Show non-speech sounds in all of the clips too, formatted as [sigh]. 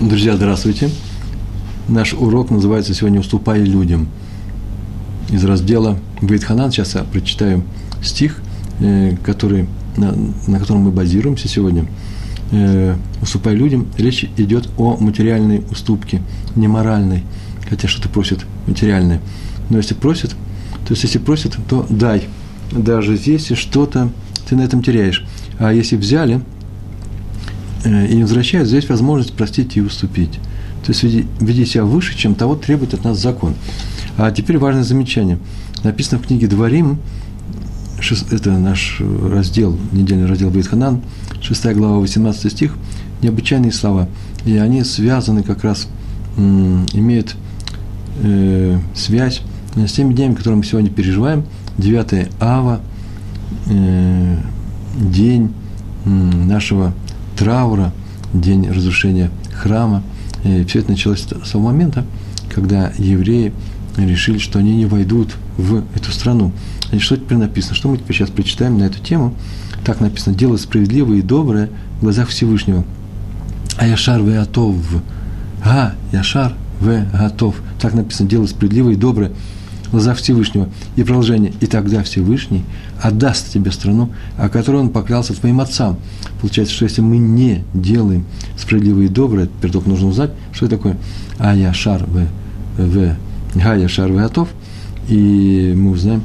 Друзья, здравствуйте. Наш урок называется сегодня «Уступай людям». Из раздела Бейтханан сейчас я прочитаю стих, э, который, на, на котором мы базируемся сегодня. Э, «Уступай людям» речь идет о материальной уступке, не моральной, хотя что-то просит материальное. Но если просит, то есть если просит, то дай. Даже если что-то ты на этом теряешь. А если взяли – и не возвращают, здесь возможность простить и уступить. То есть веди, веди себя выше, чем того требует от нас закон. А теперь важное замечание. Написано в книге «Дворим», это наш раздел, недельный раздел Бейтханан, 6 глава, 18 стих, необычайные слова. И они связаны как раз, имеют э, связь с теми днями, которые мы сегодня переживаем. 9 ава, э, день нашего траура, день разрушения храма. И все это началось с того момента, когда евреи решили, что они не войдут в эту страну. И что теперь написано? Что мы теперь сейчас прочитаем на эту тему? Так написано, дело справедливое и доброе в глазах Всевышнего. А Яшар в Атов. А, Яшар в Атов. Так написано, дело справедливое и доброе в глазах Всевышнего. И продолжение. И тогда Всевышний отдаст тебе страну, о которой он поклялся твоим отцам. Получается, что если мы не делаем справедливое и доброе, теперь только нужно узнать, что такое Ая Шар В, в Гая Шар В готов, и мы узнаем,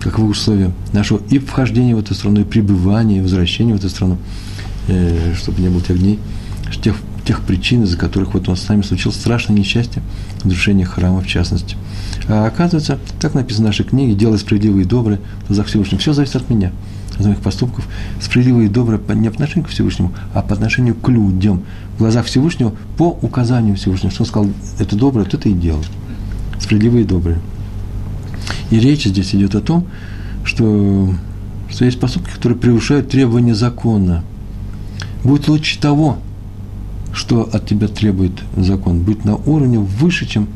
каковы условия нашего и вхождения в эту страну, и пребывания, и возвращения в эту страну, э, чтобы не было тех дней, тех, тех причин, из-за которых вот у нас с нами случилось страшное несчастье, разрушение храма в частности. А оказывается, так написано в нашей книге, делай справедливое и доброе в глазах Всевышнего. Все зависит от меня, от моих поступков. Справедливое и доброе не по отношению к Всевышнему, а по отношению к людям. В глазах Всевышнего по указанию Всевышнего. Что он сказал, это доброе, то это и делай. Справедливое и доброе. И речь здесь идет о том, что, что есть поступки, которые превышают требования закона. Будет лучше того, что от тебя требует закон. Быть на уровне выше, чем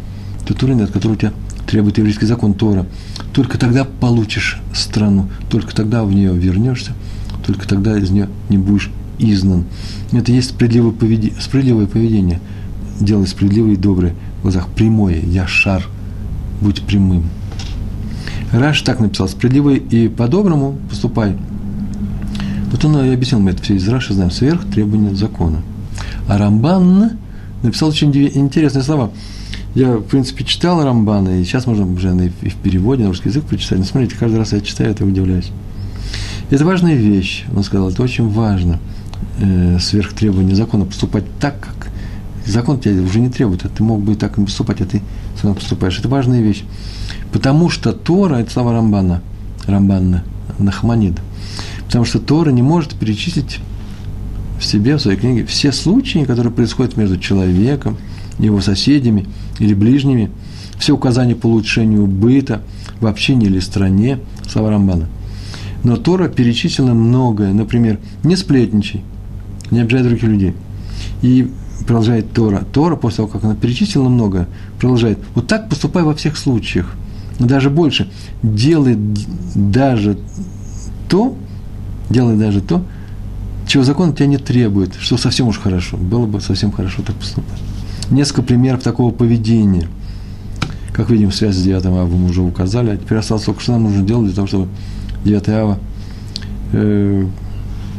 тот уровень, от которого тебя требует еврейский закон Тора. Только тогда получишь страну, только тогда в нее вернешься, только тогда из нее не будешь изгнан. Это есть справедливое поведение, справедливое поведение. Делай справедливое и доброе в глазах прямое, я шар, будь прямым. Раш так написал, справедливый и по-доброму поступай. Вот он и объяснил, мы это все из Раши знаем, сверх требования закона. А Рамбан написал очень интересные слова – я, в принципе, читал Рамбана, и сейчас можно уже и в переводе на русский язык прочитать. Но смотрите, каждый раз я читаю это удивляюсь. Это важная вещь, он сказал, это очень важно, э, сверх требования закона, поступать так, как закон тебя уже не требует, а ты мог бы и так не поступать, а ты сам поступаешь. Это важная вещь. Потому что Тора, это слова Рамбана, Рамбана, Нахманид. Потому что Тора не может перечислить в себе, в своей книге, все случаи, которые происходят между человеком, его соседями или ближними, все указания по улучшению быта в общине или стране, слова Рамбана. Но Тора перечислена многое, например, не сплетничай, не обижай других людей. И продолжает Тора. Тора, после того, как она перечислила многое, продолжает. Вот так поступай во всех случаях. Но даже больше. Делай даже то, делай даже то, чего закон тебя не требует, что совсем уж хорошо. Было бы совсем хорошо так поступать несколько примеров такого поведения. Как видим, связь с 9 ава мы уже указали, а теперь осталось только, что нам нужно делать для того, чтобы 9 ава, э,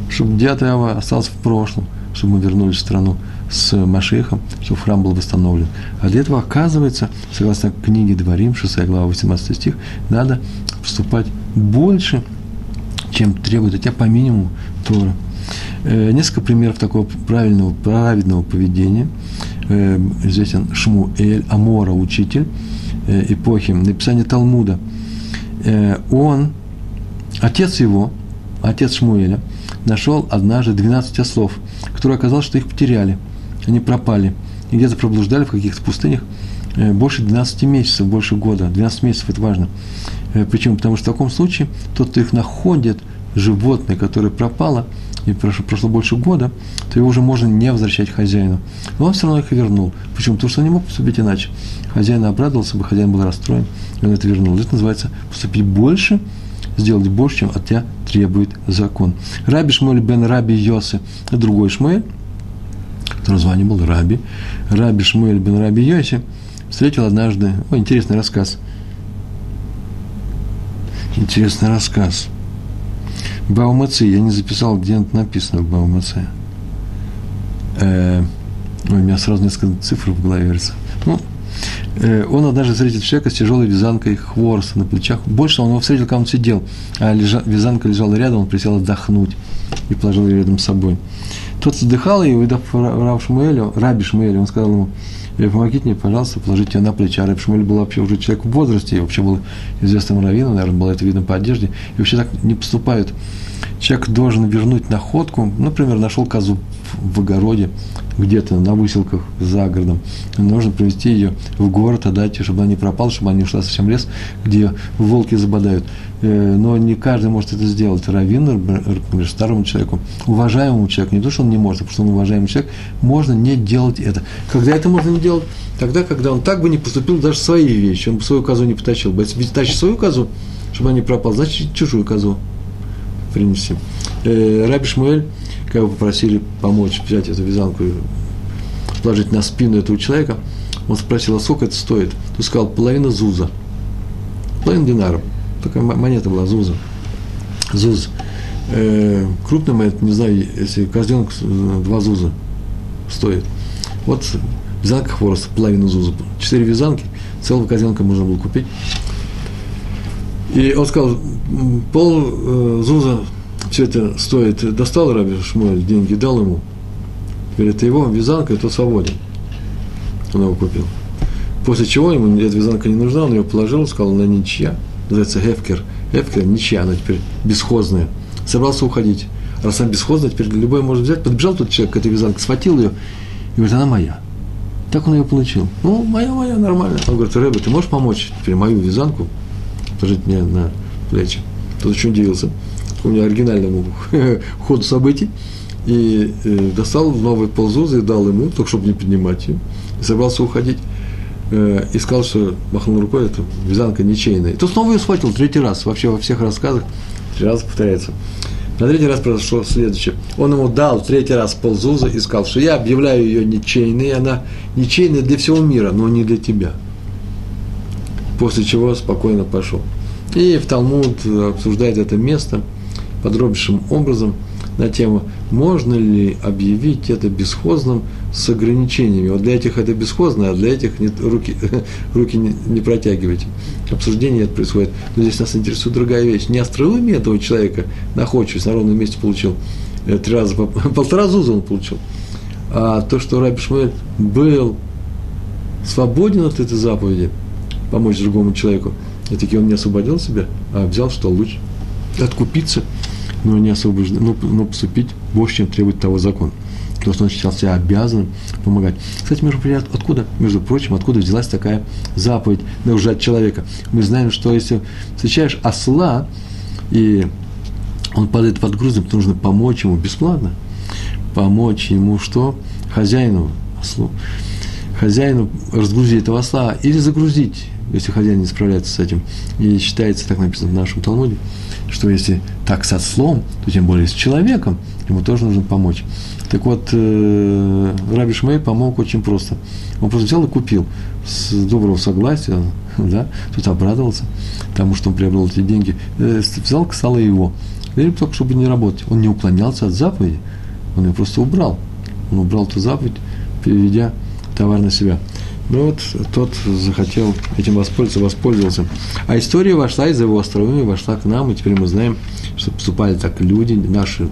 чтобы 9 ава осталось в прошлом, чтобы мы вернулись в страну с Машехом, чтобы храм был восстановлен. А для этого, оказывается, согласно книге Дворим, 6 глава, 18 стих, надо поступать больше, чем требует от тебя по минимуму Тора. Э, несколько примеров такого правильного, праведного поведения – э, известен Шмуэль Амора, учитель э, эпохи, написание Талмуда. Он, отец его, отец Шмуэля, нашел однажды 12 ослов, которые оказалось, что их потеряли, они пропали, и где-то проблуждали в каких-то пустынях больше 12 месяцев, больше года. 12 месяцев – это важно. Почему? Потому что в таком случае тот, кто их находит, животное, которое пропало – и прошло, прошло больше года, то его уже можно не возвращать хозяину. Но он все равно их вернул. Почему? Потому что он не мог поступить иначе. Хозяин обрадовался бы, хозяин был расстроен, и он это вернул. Это называется поступить больше, сделать больше, чем от тебя требует закон. Раби Шмуэль бен Раби Йосы, другой Шмуэль, который звание был Раби, Раби Шмуэль бен Раби Йоси, встретил однажды, о, интересный рассказ, интересный рассказ. Баумаци, я не записал, где это написано в Баумаци. Э, у меня сразу несколько цифр в голове верится. Ну, э, он однажды встретил человека с тяжелой вязанкой хвороста на плечах. Больше он его встретил, когда он сидел, а лежа, вязанка лежала рядом, он присел отдохнуть и положил ее рядом с собой. Тот вздыхал, и, увидав Рав Шмуэлю, Раби Шмуэлю, он сказал ему, «Э, помогите мне, пожалуйста, положите ее на плечи. А Раби Шмуэль был вообще уже человек в возрасте, и вообще был известным раввином, наверное, было это видно по одежде. И вообще так не поступают. Человек должен вернуть находку, например, нашел козу в огороде, где-то на выселках за городом. Нужно привезти ее в город, отдать чтобы она не пропала, чтобы она не ушла совсем в лес, где волки забодают. Э, но не каждый может это сделать. Раввин, например, старому человеку, уважаемому человеку, не то, что он не может, а потому что он уважаемый человек, можно не делать это. Когда это можно не делать? Тогда, когда он так бы не поступил даже свои вещи, он бы свою козу не потащил. Ведь тащит свою козу, чтобы она не пропала, значит, чужую козу принести. Э, Раби Шмуэль когда его попросили помочь взять эту вязанку и положить на спину этого человека, он спросил, а сколько это стоит? Ты сказал, половина зуза. Половина динара. Такая монета была, зуза. Зуз. Э, крупный монет, не знаю, если козленок э, два зуза стоит. Вот вязанка хвороста, половина зуза. Четыре вязанки, целого козленка можно было купить. И он сказал, пол э, зуза все это стоит, достал Раби Шмуэль деньги, дал ему. Теперь это его вязанка, это свободен. Он его купил. После чего ему эта вязанка не нужна, он ее положил, сказал, она ничья. Называется Хефкер. Хефкер ничья, она теперь бесхозная. Собрался уходить. Раз она бесхозная, теперь любой может взять. Подбежал тот человек к этой вязанке, схватил ее и говорит, она моя. Так он ее получил. Ну, моя, моя, нормально. Он говорит, Рэбе, ты можешь помочь теперь мою вязанку положить мне на плечи? Тот очень удивился помню, оригинальному [laughs] ходу событий, и э, достал новый ползузы и дал ему, только чтобы не поднимать ее, и собрался уходить. Э, и сказал, что махнул рукой, это вязанка ничейная. И то снова ее схватил третий раз, вообще во всех рассказах три раза повторяется. На третий раз произошло следующее. Он ему дал третий раз ползуза и сказал, что я объявляю ее ничейной, она ничейная для всего мира, но не для тебя. После чего спокойно пошел. И в Талмуд обсуждает это место – подробнейшим образом на тему, можно ли объявить это бесхозным с ограничениями. Вот для этих это бесхозно, а для этих нет, руки, [laughs] руки не, не протягивайте. Обсуждение это происходит. Но здесь нас интересует другая вещь. Не остроумие этого человека, находчивость, на ровном месте получил э, три раза, [laughs] полтора зуза он получил. А то, что Раби Шмуэль был свободен от этой заповеди, помочь другому человеку, и таки он не освободил себя, а взял, что лучше, откупиться – но не освобожден, но, но поступить больше, чем требует того закон. Потому что он считал себя обязанным помогать. Кстати, между прочим, откуда, между прочим, откуда взялась такая заповедь от человека? Мы знаем, что если встречаешь осла, и он падает под грузом, то нужно помочь ему бесплатно. Помочь ему что? Хозяину, ослу. Хозяину разгрузить этого осла или загрузить, если хозяин не справляется с этим. И считается, так написано в нашем Талмуде, что если так с ослом, то тем более с человеком, ему тоже нужно помочь. Так вот, э, Раби Шмей помог очень просто. Он просто взял и купил с доброго согласия, [laughs] да, тут обрадовался тому, что он приобрел эти деньги, э, взял, стало его. Или только чтобы не работать. Он не уклонялся от заповеди, он ее просто убрал. Он убрал эту заповедь, переведя товар на себя. Ну вот тот захотел этим воспользоваться, воспользовался. А история вошла из его остроумия, вошла к нам, и теперь мы знаем, что поступали так люди, наши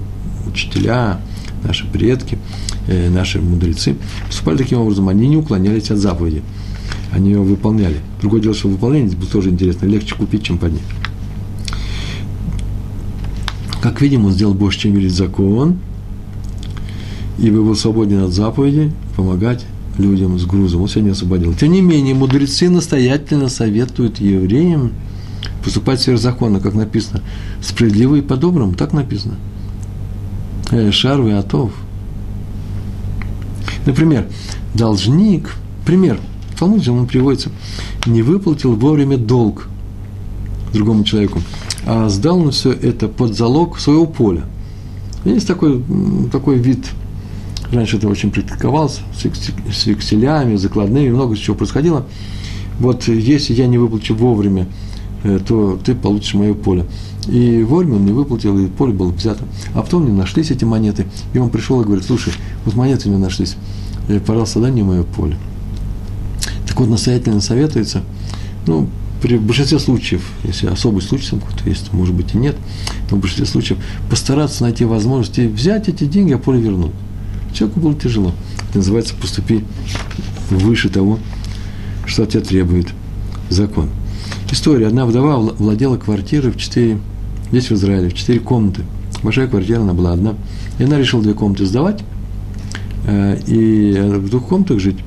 учителя, наши предки, э, наши мудрецы, поступали таким образом, они не уклонялись от заповеди, они ее выполняли. Другое дело, что выполнение было тоже интересно, легче купить, чем поднять. Как видим, он сделал больше, чем велит закон, и был свободен от заповеди помогать людям с грузом, он сегодня освободил. Тем не менее, мудрецы настоятельно советуют евреям поступать сверхзаконно, как написано, справедливо и по-доброму, так написано. Э, Шарвы Атов. Например, должник, пример, в Талмуде он приводится, не выплатил вовремя долг другому человеку, а сдал он все это под залог своего поля. Есть такой, такой вид Раньше это очень практиковалось, с векселями, закладными, много чего происходило. Вот если я не выплачу вовремя, э, то ты получишь мое поле. И вовремя он не выплатил, и поле было взято. А потом не нашлись эти монеты, и он пришел и говорит, слушай, вот монеты не нашлись, э, пожалуйста, дай мне мое поле. Так вот, настоятельно советуется, ну, при большинстве случаев, если особый случай там какой-то есть, может быть и нет, но в большинстве случаев постараться найти возможность взять эти деньги, а поле вернуть. Человеку было тяжело. Это называется поступи выше того, что от тебя требует закон. История. Одна вдова владела квартирой в четыре, здесь в Израиле, в четыре комнаты. Большая квартира, она была одна. И она решила две комнаты сдавать, э, и в двух комнатах жить.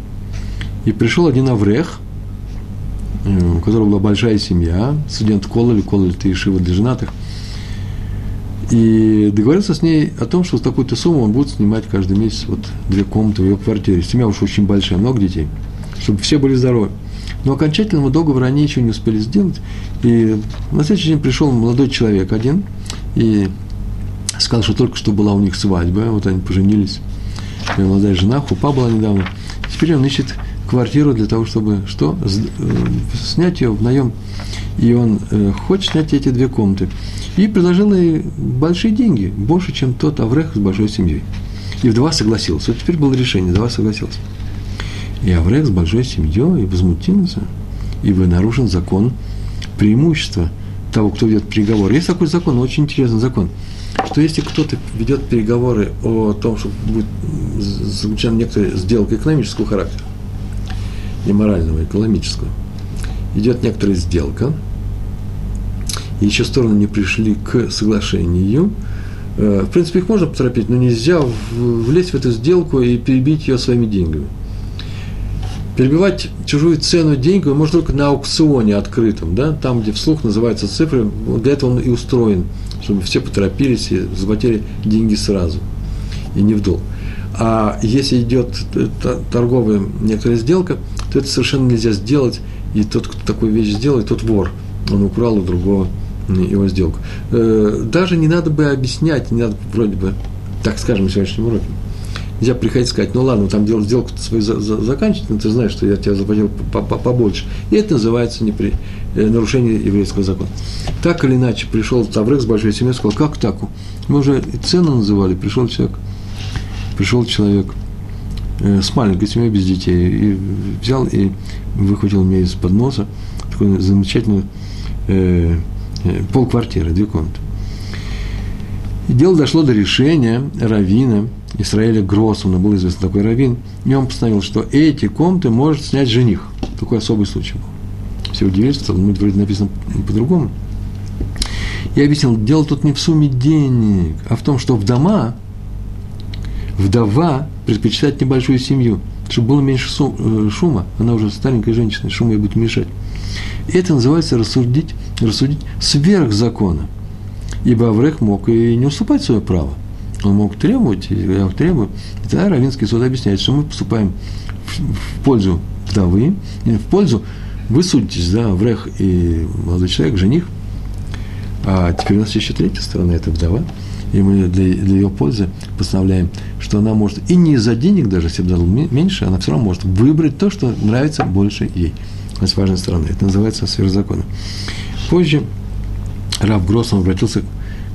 И пришел один Аврех, э, у которого была большая семья, студент Кололи, Кололи это Ишива для женатых, и договорился с ней о том, что с такой-то суммой он будет снимать каждый месяц вот две комнаты в ее квартире. Семья уж очень большая, много детей, чтобы все были здоровы. Но окончательного договора они еще не успели сделать. И на следующий день пришел молодой человек один и сказал, что только что была у них свадьба, вот они поженились, молодая жена, хупа была недавно. Теперь он ищет квартиру для того, чтобы что? Э, снять ее в наем. И он э, хочет снять эти две комнаты. И предложил ей большие деньги, больше, чем тот Аврех с большой семьей. И вдова согласилась. Вот теперь было решение, вдова согласилась. И Аврех с большой семьей и возмутился, ибо нарушен закон преимущества того, кто ведет переговоры. Есть такой закон, очень интересный закон, что если кто-то ведет переговоры о том, что будет заключена некоторая сделка экономического характера, не морального, экономического, идет некоторая сделка, и еще стороны не пришли к соглашению, э, в принципе, их можно поторопить, но нельзя влезть в эту сделку и перебить ее своими деньгами. Перебивать чужую цену деньгами можно только на аукционе открытом, да, там, где вслух называются цифры, для этого он и устроен, чтобы все поторопились и захватили деньги сразу, и не в долг. А если идет торговая некоторая сделка, то это совершенно нельзя сделать, и тот, кто такую вещь сделает, тот вор. Он украл у другого его сделку. Э, даже не надо бы объяснять, не надо вроде бы, так скажем, на сегодняшнем уроке. Нельзя приходить и сказать, ну ладно, там дело, сделку свою за, за, заканчивать, но ты знаешь, что я тебя заплатил побольше. И это называется непри, э, нарушение еврейского закона. Так или иначе, пришел Таврек с большой семьей, сказал, как так? Мы уже цену называли, пришел человек, пришел человек с маленькой семьей без детей, и взял и выхватил мне из-под носа такую замечательную э, э, полквартиры, две комнаты. И дело дошло до решения равина Израиля Гроссмана, был известный такой раввин, и он постановил, что эти комнаты может снять жених. Такой особый случай был. Все удивились, что ну, вроде написано по-другому. Я объяснил, дело тут не в сумме денег, а в том, что в дома вдова предпочитает небольшую семью, чтобы было меньше э, шума. Она уже старенькая женщина, шум ей будет мешать. И это называется рассудить, рассудить сверх закона. Ибо Аврех мог и не уступать свое право. Он мог требовать, я требую. И тогда Равинский суд объясняет, что мы поступаем в, в пользу вдовы, в пользу, вы судитесь, да, Аврех и молодой человек, жених, а теперь у нас еще третья сторона, это вдова, и мы для, для ее пользы постановляем, что она может, и не из-за денег даже, если бы дал меньше, она все равно может выбрать то, что нравится больше ей. Это важная сторона. Это называется сверхзакона. Позже Раб Гроссом обратился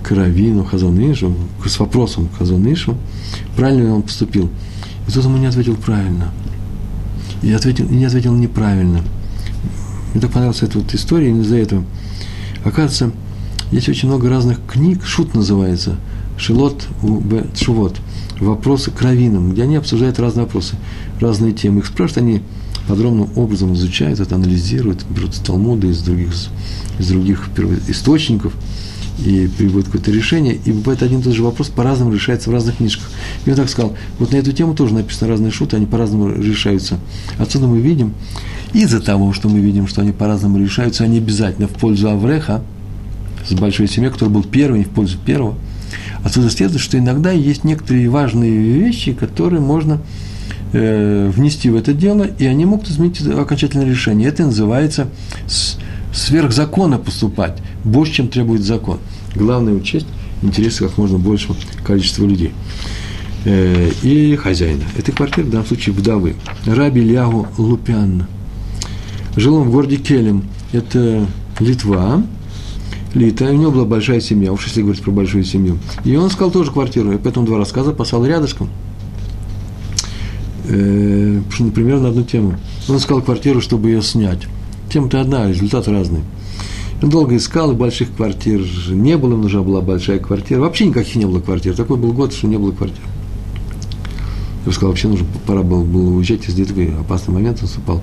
к Равину Хазанышу с вопросом к Хазанышу, правильно ли он поступил. И тот ему не ответил правильно. И, ответил, не ответил неправильно. Мне так понравилась эта вот история, из-за этого. Оказывается, есть очень много разных книг, шут называется, Шилот Б. Шувот, вопросы к раввинам, где они обсуждают разные вопросы, разные темы. Их спрашивают, они подробным образом изучают это, анализируют, берут из Талмуда, из других, из других источников и приводят какое-то решение. И бывает один и тот же вопрос по-разному решается в разных книжках. И он так сказал, вот на эту тему тоже написаны разные шуты, они по-разному решаются. Отсюда мы видим, из-за того, что мы видим, что они по-разному решаются, они обязательно в пользу Авреха, с большой семьей, который был первый, не в пользу первого. Отсюда следует, что иногда есть некоторые важные вещи, которые можно э, внести в это дело, и они могут изменить окончательное решение. Это называется сверхзакона поступать, больше, чем требует закон. Главное учесть интересы как можно большего количества людей. э, и хозяина. Этой квартиры, в данном случае, вдовы. Раби Лягу Лупян. Жил он в городе Келем. Это Литва. Лита, у него была большая семья, уж если говорить про большую семью. И он искал тоже квартиру, и поэтому два рассказа послал рядышком. Э, например, на одну тему. Он искал квартиру, чтобы ее снять. Тема-то одна, результат разный. Он долго искал, и больших квартир не было, нужна была большая квартира. Вообще никаких не было квартир. Такой был год, что не было квартир. Я бы сказал, вообще нужно, пора было, было уезжать из Литвы. Опасный момент наступал,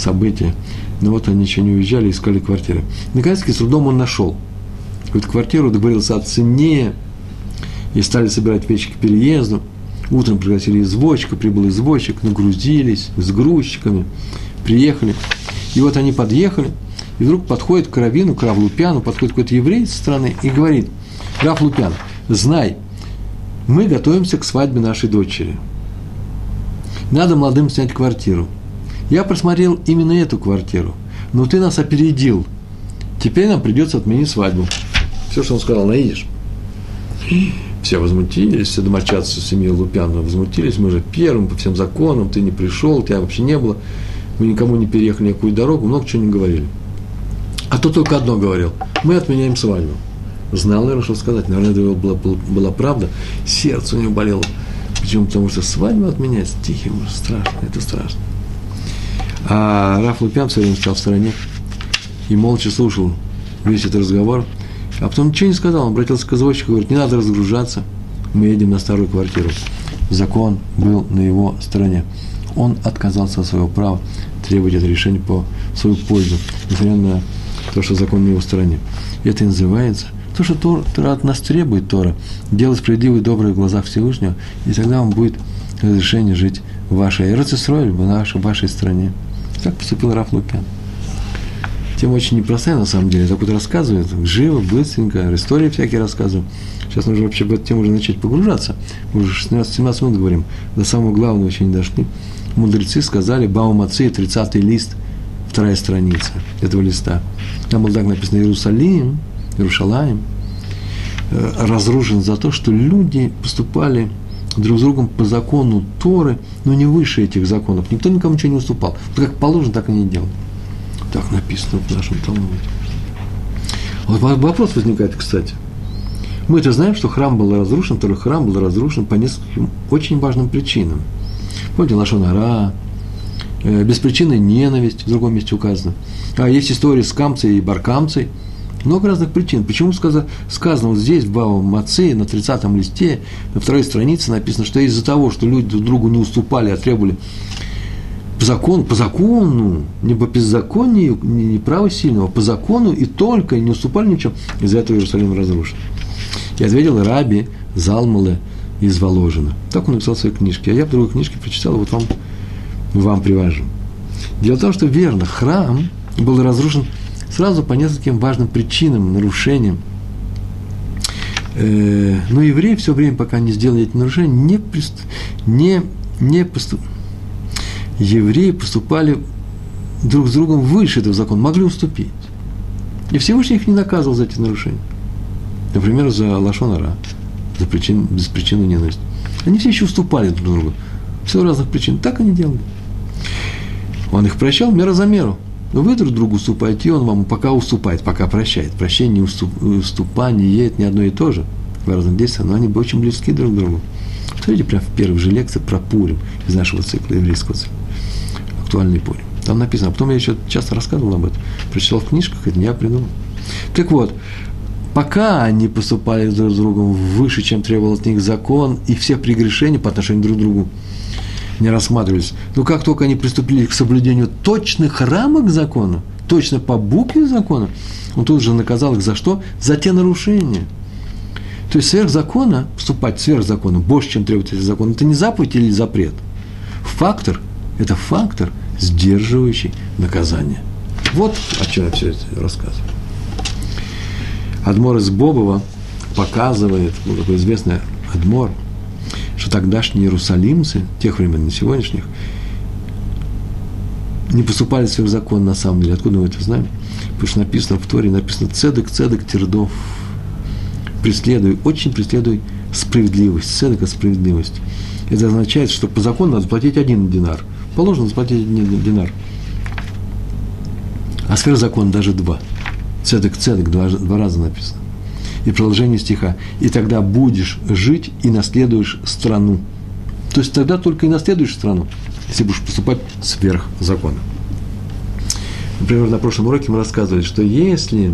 события. Но вот они еще не уезжали, искали квартиры. Наконец-таки с трудом он нашел. Какую-то квартиру, договорился о цене, и стали собирать вещи к переезду. Утром пригласили извозчика, прибыл извозчик, нагрузились с грузчиками, приехали. И вот они подъехали, и вдруг подходит к Равину, к Рав Лупяну, подходит какой-то еврей со стороны и говорит, Рав Лупян, знай, мы готовимся к свадьбе нашей дочери. Надо молодым снять квартиру. Я просмотрел именно эту квартиру, но ты нас опередил. Теперь нам придется отменить свадьбу. Все, что он сказал, наедешь. Все возмутились, все домочадцы семьи Лупянова возмутились. Мы же первым по всем законам, ты не пришел, тебя вообще не было. Мы никому не переехали никакую дорогу, много чего не говорили. А то только одно говорил. Мы отменяем свадьбу. Знал, наверное, что сказать. Наверное, это была, была, была правда. Сердце у него болело. Почему? Потому что свадьбу отменять ужас. Страшно. Это страшно. А Раф Лупян все время стоял в стороне и молча слушал весь этот разговор. А потом ничего не сказал. Он обратился к извозчику говорит, не надо разгружаться. Мы едем на старую квартиру. Закон был на его стороне. Он отказался от своего права требовать это решение по свою пользу, несмотря на то, что закон на его стороне. Это и называется то, что Тора, Тора от нас требует Тора, делать справедливые добрые в глазах Всевышнего, и тогда вам будет разрешение жить в вашей Эрцисроль, в нашей, в вашей стране. Так поступил Раф Лукян. Тема очень непростая, на самом деле. Так вот рассказывает, живо, быстренько, истории всякие рассказывают. Сейчас нужно вообще в эту тему уже начать погружаться. Мы уже 16-17 минут говорим, до самого главного еще не дошли. Мудрецы сказали, Баумацы, 30-й лист, вторая страница этого листа. Там было так написано Иерусалим, Иерушалаем, э, разрушен за то, что люди поступали друг с другом по закону Торы, но не выше этих законов. Никто никому ничего не уступал. Вот как положено, так и не делали. Так написано в нашем Талмуде. Вот вопрос возникает, кстати. Мы-то знаем, что храм был разрушен, второй храм был разрушен по нескольким очень важным причинам. Помните, Лашонара, э, беспричинная ненависть, в другом месте указано. А есть история с Камцей и Баркамцей – много разных причин. Почему сказано, сказано вот здесь, в Бава Маце, на 30-м листе, на второй странице написано, что из-за того, что люди друг другу не уступали, а требовали по закону, по закону, не по беззаконию, не, не право сильного, а по закону и только не уступали ничем, из-за этого Иерусалим разрушен. И ответил Раби Залмале из Воложина. Так он написал в своей книжке. А я в другой книжке прочитал, вот вам, вам привожу. Дело в том, что верно, храм был разрушен сразу по нескольким важным причинам, нарушениям. Э, но евреи все время, пока не сделали эти нарушения, не, прист... не, не поступ... евреи поступали друг с другом выше этого закона, могли уступить. И Всевышний их не наказывал за эти нарушения. Например, за лашонара, за причин, беспричинную ненависть. Они все еще уступали друг другу. Все разных причин. Так они делали. Он их прощал мера за меру. Но вы друг другу уступаете, и он вам пока уступает, пока прощает. Прощение и уступ, уступание – это не одно и то же в разных действиях, но они очень близки друг к другу. Смотрите прямо в первых же лекциях про Пурим из нашего цикла, еврейского цикла. Актуальный Пурим. Там написано. А потом я еще часто рассказывал об этом. Прочитал в книжках, это не я придумал. Так вот, пока они поступали друг с другом выше, чем требовал от них закон, и все прегрешения по отношению друг к другу не рассматривались. Но как только они приступили к соблюдению точных рамок закона, точно по букве закона, он тут же наказал их за что? За те нарушения. То есть сверх закона, вступать сверх закона, больше, чем требует этот закон, это не заповедь или запрет. Фактор – это фактор, сдерживающий наказание. Вот о чем я все это рассказываю. Адмор из Бобова показывает, был такой известный Адмор – что тогдашние иерусалимцы, тех времен, не сегодняшних, не поступали своих закон на самом деле. Откуда мы это знаем? Потому что написано в Торе, написано «Цедек, цедек, тердов». Преследуй, очень преследуй справедливость, цедека – справедливость. Это означает, что по закону надо заплатить один динар. Положено заплатить один динар. А сфера закона даже два. Цедек, цедек, два, два раза написано. И продолжение стиха. И тогда будешь жить и наследуешь страну. То есть тогда только и наследуешь страну, если будешь поступать сверх закона. Например, на прошлом уроке мы рассказывали, что если,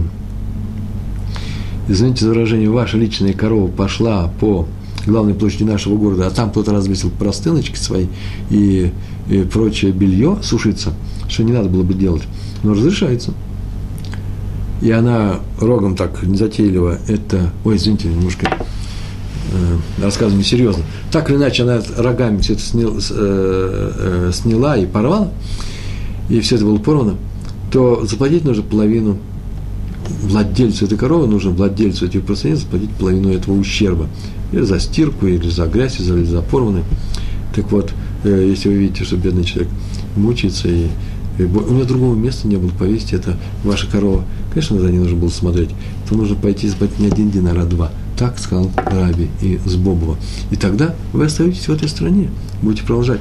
извините за выражение, ваша личная корова пошла по главной площади нашего города, а там кто-то развесил простыночки свои и, и прочее белье сушиться, что не надо было бы делать, но разрешается. И она рогом так незатейливо это... Ой, извините, немножко э, рассказываю несерьезно. Так или иначе, она рогами все это снял, э, э, сняла и порвала, и все это было порвано, то заплатить нужно половину владельцу этой коровы, нужно владельцу этих простыней заплатить половину этого ущерба или за стирку, или за грязь, или за порваны. Так вот, э, если вы видите, что бедный человек мучается, и у меня другого места не было повесить, это ваша корова, конечно, за ней нужно было смотреть, то нужно пойти заплатить не один динар, а два. Так сказал Раби и Сбобова. И тогда вы остаетесь в этой стране, будете продолжать.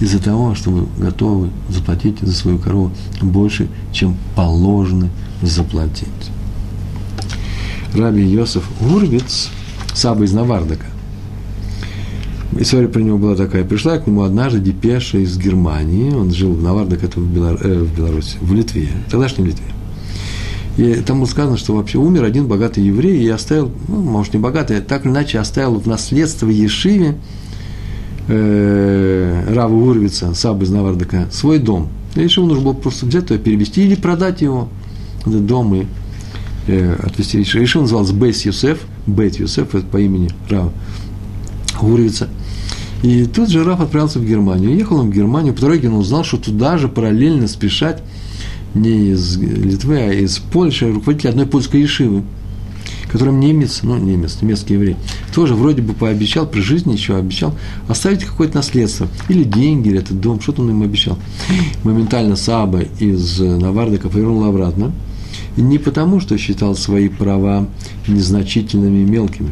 Из-за того, что вы готовы заплатить за свою корову больше, чем положено заплатить. Раби Йосиф Урвиц – Саба из Навардака. История про него была такая. Пришла к нему однажды депеша из Германии. Он жил в Навардак, это в, Белор... э, в Беларуси, в Литве, тогдашней Литве. И там было сказано, что вообще умер один богатый еврей и оставил, ну, может, не богатый, а так или иначе оставил в наследство Ешиве э, Рава Урвица, Саба из Навардака, свой дом. И Ешиву нужно было просто взять его, перевести или продать его, этот дом, и э, отвести Ешиву. Ешива назывался Бейс Юсеф – Бет Юсеф, по имени Рав Гуровица. И тут же Раф отправился в Германию. Ехал он в Германию, по дороге он узнал, что туда же параллельно спешать не из Литвы, а из Польши руководитель одной польской ешивы, которым немец, ну, немец, немецкий еврей, тоже вроде бы пообещал, при жизни еще обещал оставить какое-то наследство, или деньги, или этот дом, что-то он им обещал. Моментально Саба из Навардыка повернул обратно – не потому, что считал свои права незначительными и мелкими.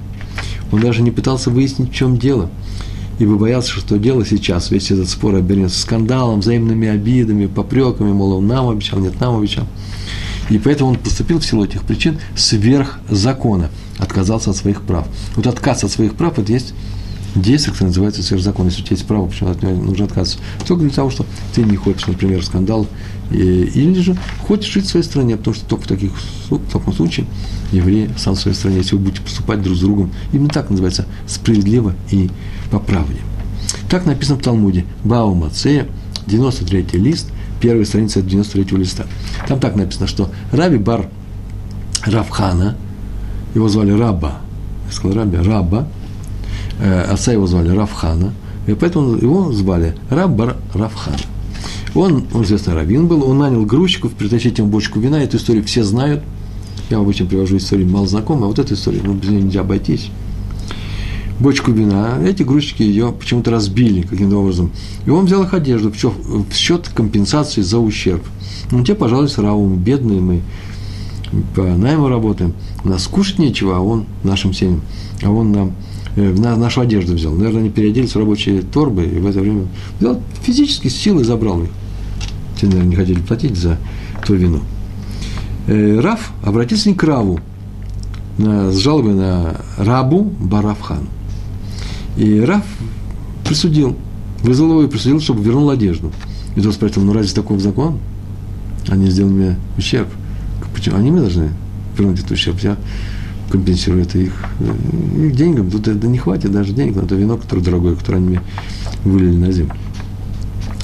Он даже не пытался выяснить, в чем дело, ибо боялся, что дело сейчас, весь этот спор обернется скандалом, взаимными обидами, попреками, мол, он нам обещал, нет, нам обещал. И поэтому он поступил в силу этих причин сверх закона, отказался от своих прав. Вот отказ от своих прав – это есть действие, которое называется сверхзакон. Если у тебя есть право, почему от него нужно отказываться? Только для того, что ты не хочешь, например, скандал, или же хочешь жить в своей стране, потому что только в, таких, в таком случае евреи сам в своей стране, если вы будете поступать друг с другом, именно так называется справедливо и по правде. Так написано в Талмуде. Бау Мацея, 93 лист, первая страница 93 листа. Там так написано, что Раби Бар Равхана, его звали Раба, я сказал Раби, Раба, э, отца его звали Равхана, и поэтому его звали Раббар Равхан. Он, он известный раввин был, он нанял грузчиков притащить ему бочку вина, эту историю все знают. Я обычно привожу историю мало знакомую, а вот эту историю, ну, без нее нельзя обойтись. Бочку вина, эти грузчики ее почему-то разбили каким-то образом. И он взял их одежду в счет компенсации за ущерб. Ну, те, пожалуйста, Раву, бедные мы, по найму работаем, у нас кушать нечего, а он нашим семьям, а он нам э, нашу одежду взял. Наверное, они переоделись в рабочие торбы, и в это время взял физически силой забрал их те, наверное, не хотели платить за то вино. Э, Раф обратился не к Раву, на, с жалобой на Рабу Барафхан. И Раф присудил, вызвал его и присудил, чтобы вернул одежду. И тот спросил, ну разве такой закон? Они сделали мне ущерб. Почему? Они мне должны вернуть этот ущерб. Я компенсирую это их, э, их деньгам. Тут это не хватит даже денег на то вино, которое дорогое, которое они мне вылили на землю.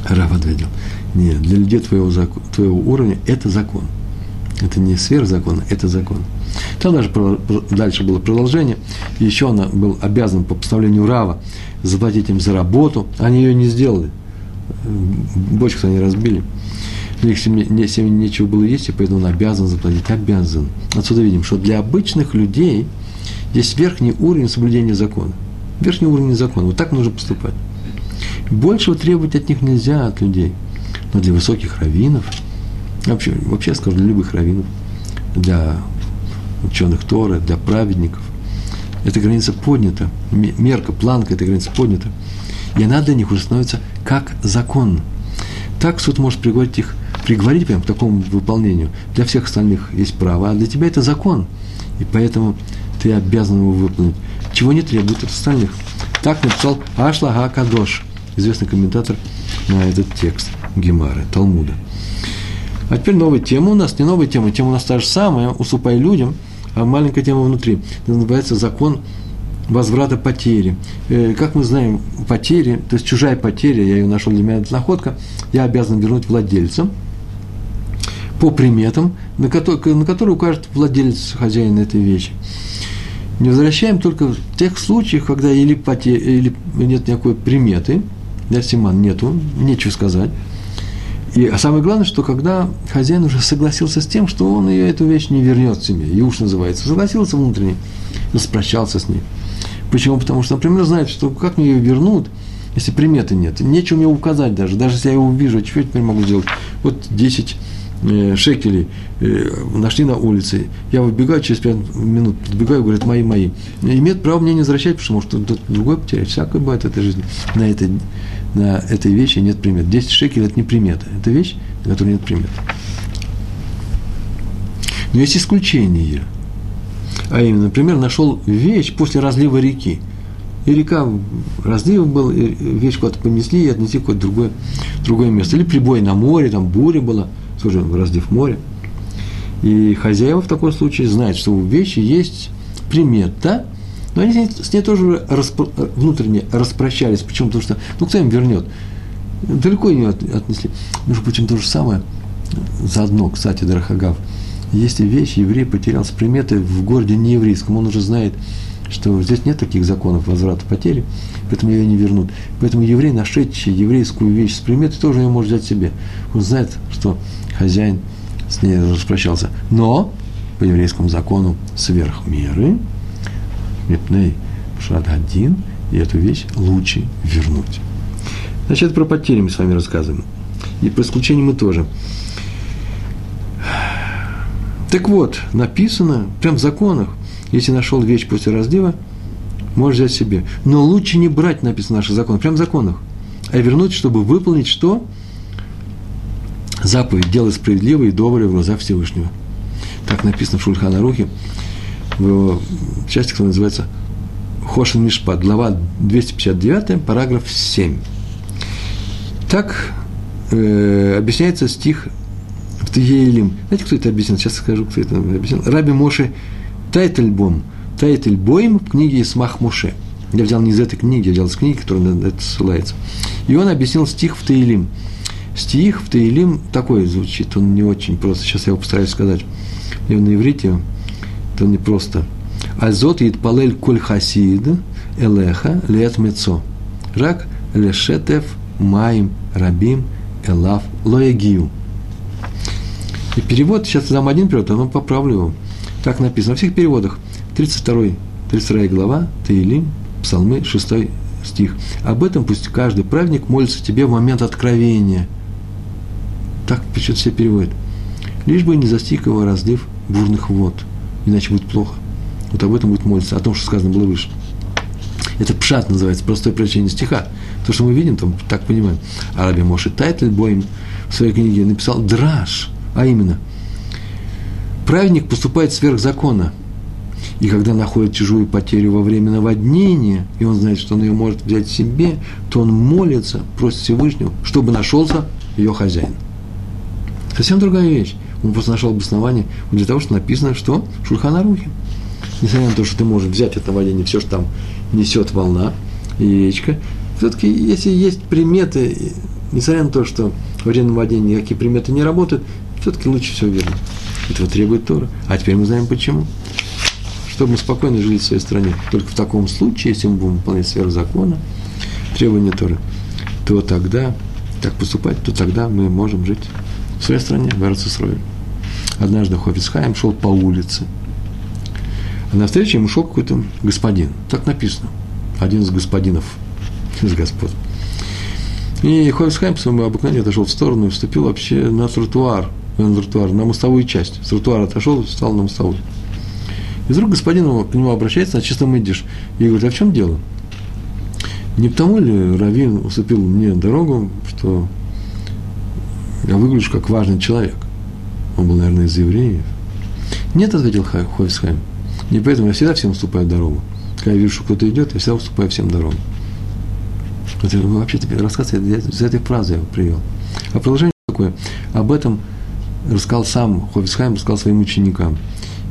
Раф ответил, нет, для людей твоего, твоего уровня это закон. Это не сверхзакон, это закон. Там даже дальше было продолжение. Еще она был обязан по постановлению Рава заплатить им за работу. Они ее не сделали. Бочку они разбили. У них семье нечего было есть, и поэтому он обязан заплатить. Обязан. Отсюда видим, что для обычных людей есть верхний уровень соблюдения закона. Верхний уровень закона. Вот так нужно поступать. Большего требовать от них нельзя, от людей – но для высоких раввинов, вообще, вообще скажу, для любых раввинов, для ученых Торы, для праведников, эта граница поднята, мерка, планка этой границы поднята, и она для них уже становится как закон. Так суд может приговорить их, приговорить прямо к такому выполнению. Для всех остальных есть право, а для тебя это закон. И поэтому ты обязан его выполнить. Чего не требует от остальных. Так написал Ашлага Кадош, известный комментатор на этот текст Гемары, Талмуда. А теперь новая тема у нас, не новая тема, тема у нас та же самая, уступай людям, маленькая тема внутри. Называется закон возврата потери. Э, как мы знаем, потери, то есть чужая потеря, я ее нашел для меня, это находка, я обязан вернуть владельцам по приметам, на которые, на которые укажет владелец, хозяин этой вещи. Не возвращаем только в тех случаях, когда или, потеря, или нет никакой приметы, да, Симан нету, нечего сказать. И, а самое главное, что когда хозяин уже согласился с тем, что он ее, эту вещь не вернет себе, и уж называется, согласился внутренне, распрощался с ней. Почему? Потому что, например, знает, что как мне ее вернут, если приметы нет, нечего мне указать даже, даже если я его увижу, что я теперь могу сделать? Вот 10 э, шекелей э, нашли на улице, я выбегаю, через 5 минут подбегаю, говорят, мои, мои. Имеет право мне не возвращать, потому что может другой потерять, всякое бывает в этой жизни. На этой, на этой вещи нет примет. 10 шекелей – это не примета, это вещь, на которой нет примет. Но есть исключение – а именно, например, нашел вещь после разлива реки. И река, разлив был, и вещь куда-то понесли и отнесли в какое-то другое, другое место. Или прибой на море, там буря была, тоже разлив море. И хозяева в таком случае знают, что у вещи есть примета, но они с ней тоже распро, внутренне распрощались. Почему? Потому что, ну, кто им вернет? Далеко ее отнесли. Между прочим, то же самое, заодно, кстати, Дарахагав – если вещь еврей потерял с приметы в городе нееврейском, он уже знает, что здесь нет таких законов возврата потери, поэтому ее не вернут. Поэтому еврей, нашедший еврейскую вещь с приметы, тоже ее может взять себе. Он знает, что хозяин с ней распрощался. Но по еврейскому закону сверх меры, Мипней Шадгадин, и эту вещь лучше вернуть. Значит, про потери мы с вами рассказываем. И про исключение мы тоже. Так вот, написано, прям в законах, если нашел вещь после раздела, можешь взять себе. Но лучше не брать, написано в наших законах, прям в законах, а вернуть, чтобы выполнить что? Заповедь «Делай справедливо и доброе в глазах Всевышнего». Так написано в Шульхана Рухе, в его части, которая называется Хошин Мишпат, глава 259, параграф 7. Так э, объясняется стих в Тегейлим. Знаете, кто это объяснил? Сейчас скажу, кто это объяснил. Раби Моше Тайтельбом. Тайтельбоим в книге Смах Моше. Я взял не из этой книги, я взял из книги, которая на это ссылается. И он объяснил стих в Таилим. Стих в Таилим такой звучит, он не очень просто. Сейчас я его постараюсь сказать. И на иврите это не просто. Азот палель коль хасид элеха лет мецо. Рак лешетев маим рабим элав лоягию. И перевод, сейчас дам один перевод, а потом поправлю его. Так написано. Во всех переводах 32, 32 глава, Таилим, Псалмы, 6 стих. Об этом пусть каждый праведник молится тебе в момент откровения. Так пишет все переводят. Лишь бы не застиг его разлив бурных вод, иначе будет плохо. Вот об этом будет молиться, о том, что сказано было выше. Это пшат называется, простое прочтение стиха. То, что мы видим, там так понимаем. А Раби Моши Тайтель Боим в своей книге написал драж – а именно, праведник поступает сверх закона. И когда находит чужую потерю во время наводнения, и он знает, что он ее может взять себе, то он молится, просит Всевышнего, чтобы нашелся ее хозяин. Совсем другая вещь. Он просто нашел обоснование для того, что написано, что в Шульханарухе. Несмотря на то, что ты можешь взять это наводнение, все, что там несет волна и речка, все-таки, если есть приметы, несмотря на то, что во время наводнения никакие приметы не работают, все-таки лучше всего верно. Этого требует Тора. А теперь мы знаем почему. Чтобы мы спокойно жили в своей стране. Только в таком случае, если мы будем выполнять сверх закона, требования Торы, то тогда, так поступать, то тогда мы можем жить в своей стране, в Эрцисрое. Однажды Хофицхайм шел по улице, а навстречу ему шел какой-то господин. Так написано. Один из господинов, из господ. И Хофицхайм по своему обыкновению отошел в сторону и вступил вообще на тротуар – на тротуар, на мостовую часть. С тротуара отошел, встал на мостовую. И вдруг господин к нему обращается на чистом идиш и говорит, а в чем дело? Не потому ли Равин уступил мне дорогу, что я выгляжу как важный человек? Он был, наверное, из евреев. Нет, ответил Ховисхайм. Не поэтому я всегда всем уступаю дорогу. Когда я вижу, что кто-то идет, я всегда уступаю всем дорогу. Это вообще рассказ из этой фразы я привел. А продолжение такое. Об этом рассказал сам Ховисхайм, рассказал своим ученикам.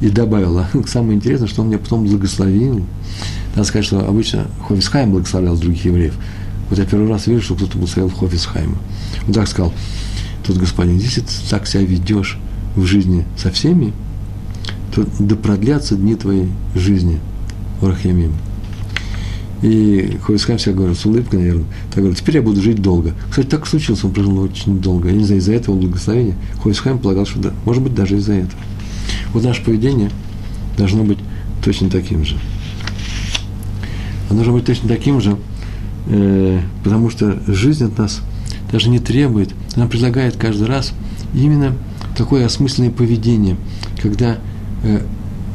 И добавил, а [laughs] самое интересное, что он меня потом благословил. Надо сказать, что обычно Ховисхайм благословлял других евреев. Вот я первый раз вижу, что кто-то благословил Ховисхайма. Он так сказал, тот господин, если ты так себя ведешь в жизни со всеми, то да продлятся дни твоей жизни в Рахемим. И Ховисхайм всегда говорит, с улыбкой, наверное, так говорит, теперь я буду жить долго. Кстати, так случилось, он прожил очень долго. Я не знаю, из-за этого благословения Ховисхайм полагал, что да, может быть, даже из-за этого. Вот наше поведение должно быть точно таким же. Оно должно быть точно таким же, э, потому что жизнь от нас даже не требует, она предлагает каждый раз именно такое осмысленное поведение, когда э,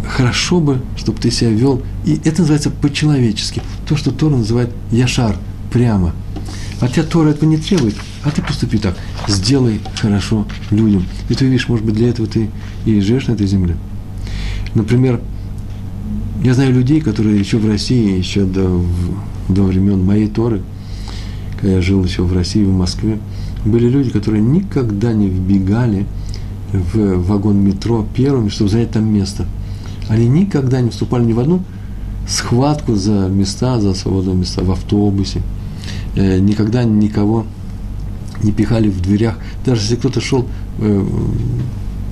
хорошо бы, чтобы ты себя вел, и это называется по-человечески, то, что Тора называет яшар, прямо. А тебя Тора этого не требует, а ты поступи так, сделай хорошо людям. И ты видишь, может быть, для этого ты и живешь на этой земле. Например, я знаю людей, которые еще в России, еще до, до времен моей Торы, когда я жил еще в России, в Москве, были люди, которые никогда не вбегали в вагон метро первыми, чтобы занять там место. Они никогда не вступали ни в одну схватку за места, за свободные места в автобусе. Э, никогда никого не пихали в дверях. Даже если кто-то шел, э,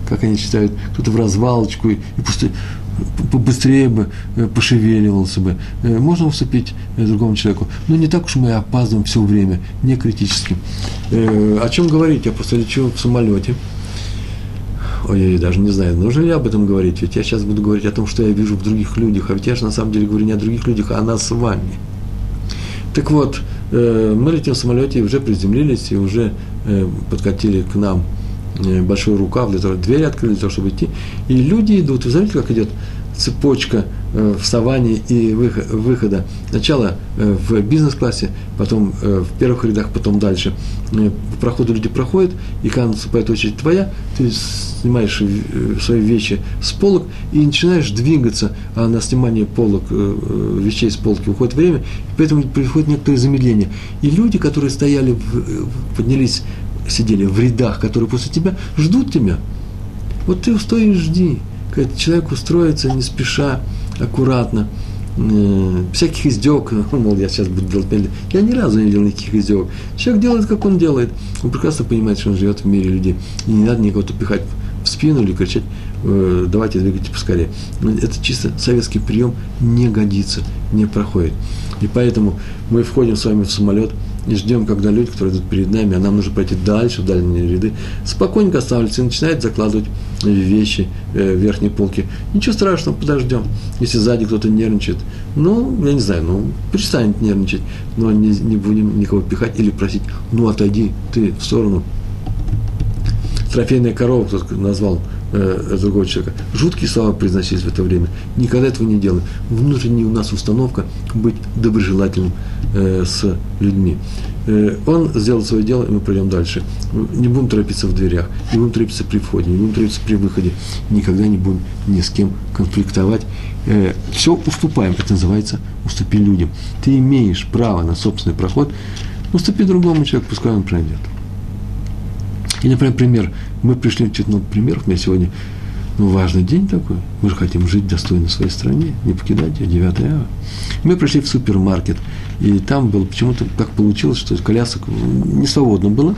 как они считают, кто-то в развалочку и, и просто побыстрее бы э, пошевеливался бы. Можно уступить другому человеку. Но не так уж мы опаздываем все время, не критически. О чем говорить? Я просто лечу в самолете ой, я даже не знаю, нужно ли об этом говорить, ведь я сейчас буду говорить о том, что я вижу в других людях, а ведь я же на самом деле говорю не о других людях, а о нас с вами. Так вот, э, мы летим в самолете и уже приземлились, и уже э, подкатили к нам э, большой рукав, для того, двери открыли для того, чтобы идти, и люди идут, вы знаете, как идет цепочка э, вставания и выхода. Сначала э, в бизнес-классе, потом э, в первых рядах, потом дальше. По проходу люди проходят, и когда наступает очередь твоя, ты снимаешь свои вещи с полок и начинаешь двигаться, а на снимание полок, вещей с полки уходит время, и поэтому происходит некоторое замедление. И люди, которые стояли, поднялись, сидели в рядах, которые после тебя, ждут тебя. Вот ты стой и жди когда человек устроится не спеша, аккуратно, э, всяких издевок, [laughs] мол, я сейчас буду делать медленно. Я ни разу не делал никаких издевок. Человек делает, как он делает. Он прекрасно понимает, что он живет в мире людей. И не надо никого пихать в спину или кричать, э, давайте двигайте поскорее. Это чисто советский прием не годится, не проходит. И поэтому мы входим с вами в самолет – и ждем, когда люди, которые идут перед нами, а нам нужно пройти дальше, в дальние ряды, спокойненько останавливаются и начинают закладывать вещи э, в верхние полки. Ничего страшного, подождем. Если сзади кто-то нервничает, ну, я не знаю, ну, перестанет нервничать, но не, не будем никого пихать или просить, ну, отойди ты в сторону. Трофейная корова, кто-то назвал э, другого человека. Жуткие слова произносились в это время. Никогда этого не делаем. Внутренняя у нас установка быть доброжелательным э, с людьми. Э, он сделал свое дело, и мы пройдем дальше. Не будем торопиться в дверях, не будем торопиться при входе, не будем торопиться при выходе. Никогда не будем ни с кем конфликтовать. Э, все уступаем. Это называется уступи людям. Ты имеешь право на собственный проход, уступи другому человеку, пускай он пройдет. И, например, пример. Мы пришли, чуть много примеров, у меня сегодня ну, важный день такой. Мы же хотим жить достойно в своей стране, не покидать ее, 9 ава. Мы пришли в супермаркет, и там было почему-то так получилось, что колясок не свободно было.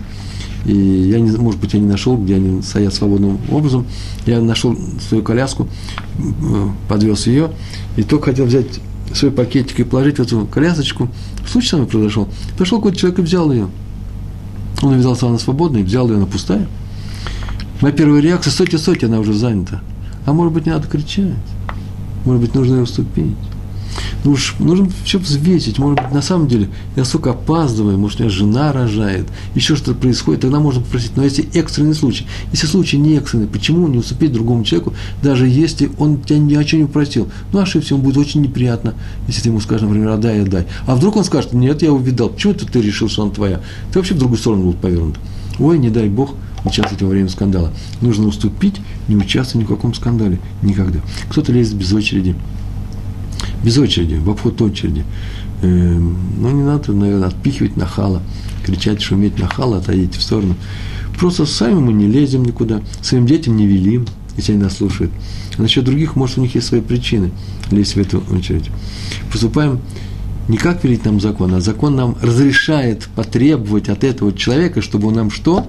И я, не, может быть, я не нашел, где они стоят свободным образом. Я нашел свою коляску, подвез ее, и только хотел взять свой пакетик и положить в эту колясочку. Случай самый произошел. Пришел какой-то человек и взял ее. Он увидел, что она свободная, взял ее, она пустая. Моя первая реакция, стойте, стойте, она уже занята. А может быть, не надо кричать. Может быть, нужно ее уступить. Ну уж нужно все взвесить. Может быть, на самом деле я столько опаздываю, может, у меня жена рожает, еще что-то происходит, тогда можно попросить. Но если экстренный случай, если случай не экстренный, почему не уступить другому человеку, даже если он тебя ни о чем не просил? Ну, ошибся, ему будет очень неприятно, если ты ему скажешь, например, отдай, отдай. А вдруг он скажет, нет, я увидал, почему ты, ты решил, что он твоя? Ты вообще в другую сторону будет повернут. Ой, не дай Бог, участвовать во время скандала. Нужно уступить, не участвовать ни в каком скандале. Никогда. Кто-то лезет без очереди без очереди, в обход очереди. Эм, ну, не надо, наверное, отпихивать нахала, кричать, шуметь нахала, отойдите в сторону. Просто сами мы не лезем никуда, своим детям не велим, если они нас слушают. А насчет других, может, у них есть свои причины лезть в эту очередь. Поступаем не как велит нам закон, а закон нам разрешает потребовать от этого человека, чтобы он нам что?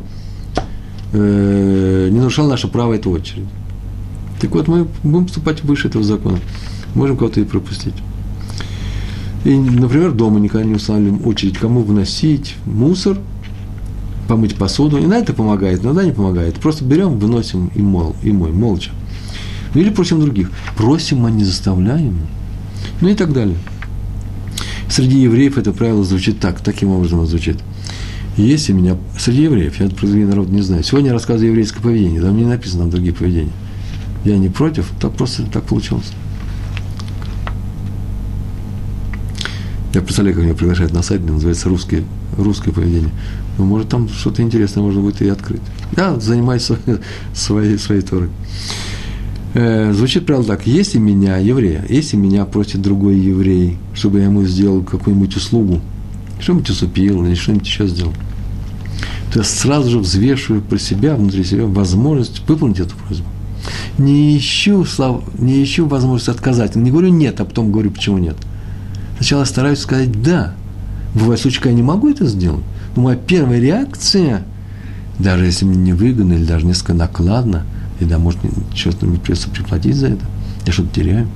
Э, не нарушал наше право этой очереди. Так вот, мы будем поступать выше этого закона можем кого-то и пропустить. И, например, дома никогда не устанавливаем очередь, кому выносить мусор, помыть посуду. Иногда это помогает, иногда не помогает. Просто берем, выносим и, мол, и мой, молча. Ну, или просим других. Просим, а не заставляем. Ну и так далее. Среди евреев это правило звучит так, таким образом звучит. Если меня, среди евреев, я про другие народы не знаю, сегодня я рассказываю еврейское поведение, там не написано там другие поведения. Я не против, так просто так получилось. Я представляю, как меня приглашают на сайт, называется «Русское, русское поведение». Ну, может, там что-то интересное можно будет и открыть. Я занимаюсь [laughs] своей, своей Торой. Э, звучит правило так. Если меня, еврея, если меня просит другой еврей, чтобы я ему сделал какую-нибудь услугу, что-нибудь усыпил или что-нибудь еще сделал, то я сразу же взвешиваю про себя, внутри себя возможность выполнить эту просьбу. Не ищу, слав, не ищу возможность отказать. Не говорю нет, а потом говорю, почему нет – Сначала стараюсь сказать «да». Бывает случаи, когда я не могу это сделать. Но моя первая реакция, даже если мне не выгодно или даже несколько накладно, и да, может, что-то мне придется приплатить за это, я что-то теряю.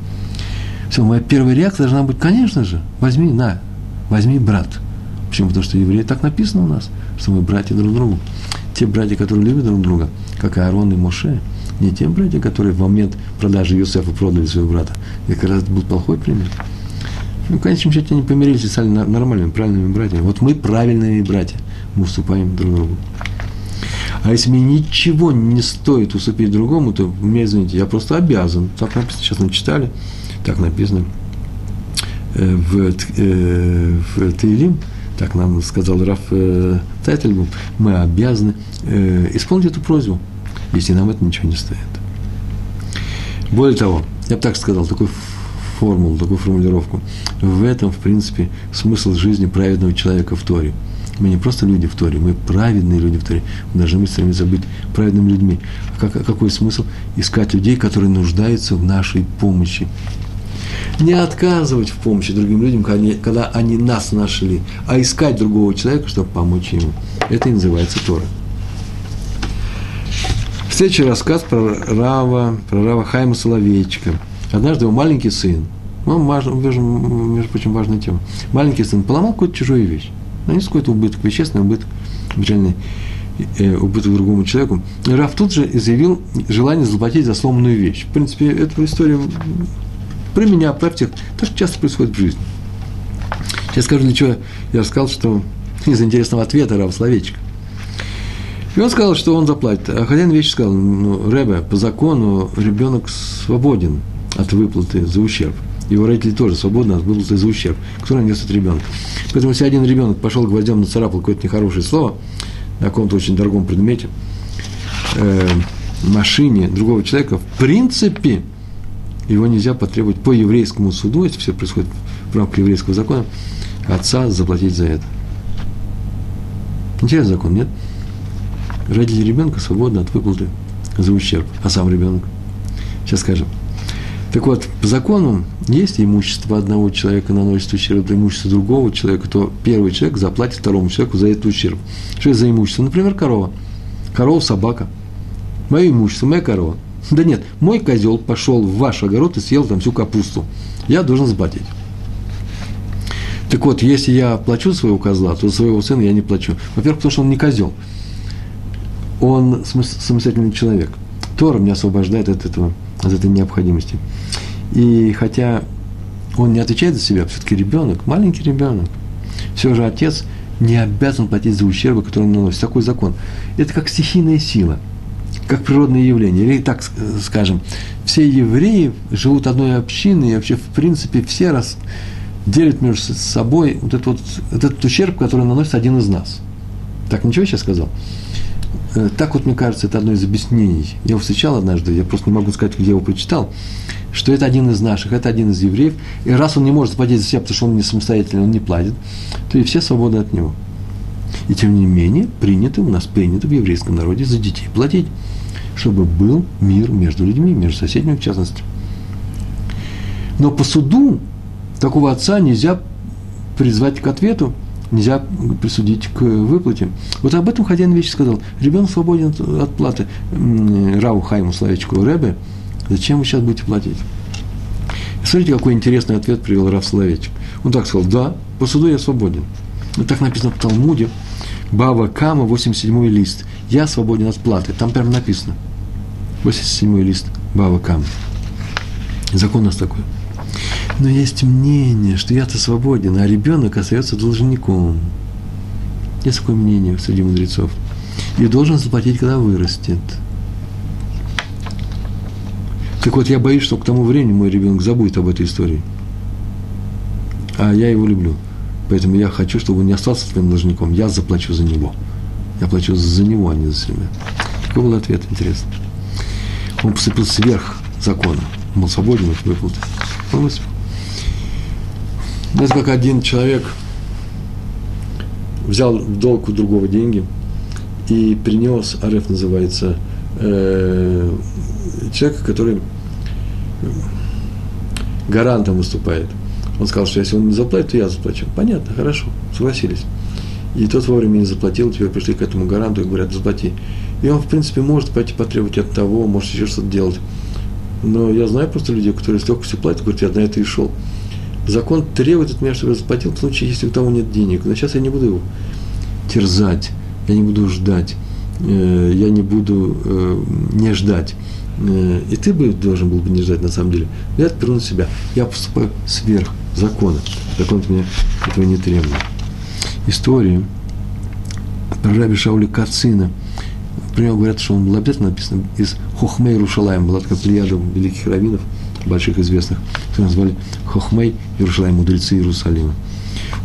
Все, моя первая реакция должна быть, конечно же, возьми, на, возьми брат. Почему? Потому что евреи так написано у нас, что мы братья друг другу. Те братья, которые любят друг друга, как Аарон и Моше, не те братья, которые в момент продажи Юсефа продали своего брата. И как раз это был плохой пример. Ну, в конечном счете они помирились и стали нормальными, правильными братьями. Вот мы правильные братья, мы уступаем друг другу. А если мне ничего не стоит уступить другому, то, мне извините, я просто обязан. Так написано, сейчас начитали, так написано э, в, э, в Таилим, так нам сказал Раф э, Тайтельбум, мы обязаны исполнить эту просьбу, если нам это ничего не стоит. Более того, я бы так сказал, такой формулу, такую формулировку. В этом, в принципе, смысл жизни праведного человека в Торе. Мы не просто люди в Торе, мы праведные люди в Торе. Мы должны быть стремиться быть праведными людьми. А как, какой смысл? Искать людей, которые нуждаются в нашей помощи. Не отказывать в помощи другим людям, когда они, когда они нас нашли, а искать другого человека, чтобы помочь ему. Это и называется Тора. Следующий рассказ про Рава, про Рава Хайма Соловейчика – Однажды его маленький сын, ну, между, прочим, важная тема, маленький сын поломал какую-то чужую вещь. Нанес какой-то убыток, вещественный убыток, печальный э, убыток другому человеку. И Раф тут же заявил желание заплатить за сломанную вещь. В принципе, эту историю про меня, про всех, так часто происходит в жизни. Сейчас скажу, для чего я рассказал, что из интересного ответа Рав Словечко. И он сказал, что он заплатит. А хозяин вещи сказал, ну, Ребе, по закону ребенок свободен от выплаты за ущерб. Его родители тоже свободны от выплаты за ущерб, который нанесет ребенок. Поэтому, если один ребенок пошел гвоздем, нацарапал какое-то нехорошее слово на каком-то очень дорогом предмете, э, машине другого человека, в принципе, его нельзя потребовать по еврейскому суду, если все происходит в рамках еврейского закона, отца заплатить за это. Интересный закон, нет? Родители ребенка свободны от выплаты за ущерб, а сам ребенок. Сейчас скажем. Так вот, по закону, если имущество одного человека наносит ущерб имуществу другого человека, то первый человек заплатит второму человеку за этот ущерб. Что это за имущество? Например, корова. Корова, собака. Мое имущество, моя корова. [laughs] Да нет, мой козел пошел в ваш огород и съел там всю капусту. Я должен заплатить. Так вот, если я плачу своего козла, то своего сына я не плачу. Во-первых, потому что он не козел. Он самостоятельный человек. Тора меня освобождает от этого от этой необходимости. И хотя он не отвечает за себя, все-таки ребенок, маленький ребенок. Все же отец не обязан платить за ущербы, которые он наносит. Такой закон. Это как стихийная сила, как природное явление. Или так скажем, все евреи живут одной общиной, и вообще, в принципе, все раз делят между собой вот этот, вот, этот ущерб, который наносит один из нас. Так, ничего я сейчас сказал? Э, так вот, мне кажется, это одно из объяснений. Я его встречал однажды, я просто не могу сказать, где я его прочитал, что это один из наших, это один из евреев, и раз он не может заплатить за себя, потому что он не самостоятельный, он не платит, то и все свободы от него. И тем не менее, принято, у нас принято в еврейском народе за детей платить, чтобы был мир между людьми, между соседями в частности. Но по суду такого отца нельзя призвать к ответу, нельзя присудить к выплате. Вот об этом хозяин вещи сказал. Ребенок свободен от платы. Рау Хайму Славичку Рэбе, зачем вы сейчас будете платить? Смотрите, какой интересный ответ привел Раф Соловейчик. Он так сказал, да, по суду я свободен. Вот так написано в Талмуде, Бава Кама, 87 лист. Я свободен от платы. Там прямо написано. 87 лист Бава Кама. Закон у нас такой. Но есть мнение, что я-то свободен, а ребенок остается должником. Есть такое мнение среди мудрецов. И должен заплатить, когда вырастет. Так вот, я боюсь, что к тому времени мой ребенок забудет об этой истории. А я его люблю. Поэтому я хочу, чтобы он не остался твоим должником. Я заплачу за него. Я плачу за него, а не за себя. Такой был ответ, интересно. Он поступил сверх закона. Он был свободен от выплаты. Он выступил. Знаете, как один человек взял в долг у другого деньги и принес, ареф называется, э, человека, который гарантом выступает. Он сказал, что если он не заплатит, то я заплачу. Понятно, хорошо, согласились. И тот вовремя не заплатил, теперь пришли к этому гаранту и говорят, заплати. И он, в принципе, может пойти потребовать от того, может еще что-то делать. Но я знаю просто людей, которые с легкостью платят, говорят, я на это и шел. Закон требует от меня, чтобы я заплатил в случае, если у того нет денег. Но сейчас я не буду его терзать, я не буду ждать, э, я не буду э, не ждать. Э, и ты бы должен был бы не ждать на самом деле. Я отперу на себя. Я поступаю сверх закона. Закон от меня этого не требует. История про раби Шаули Кацина. Про него говорят, что он был обязательно написан из Хохмей Рушалаем. Была такая плеяда великих раввинов – больших известных, которые назвали Хохмей Иерушалай, мудрецы Иерусалима.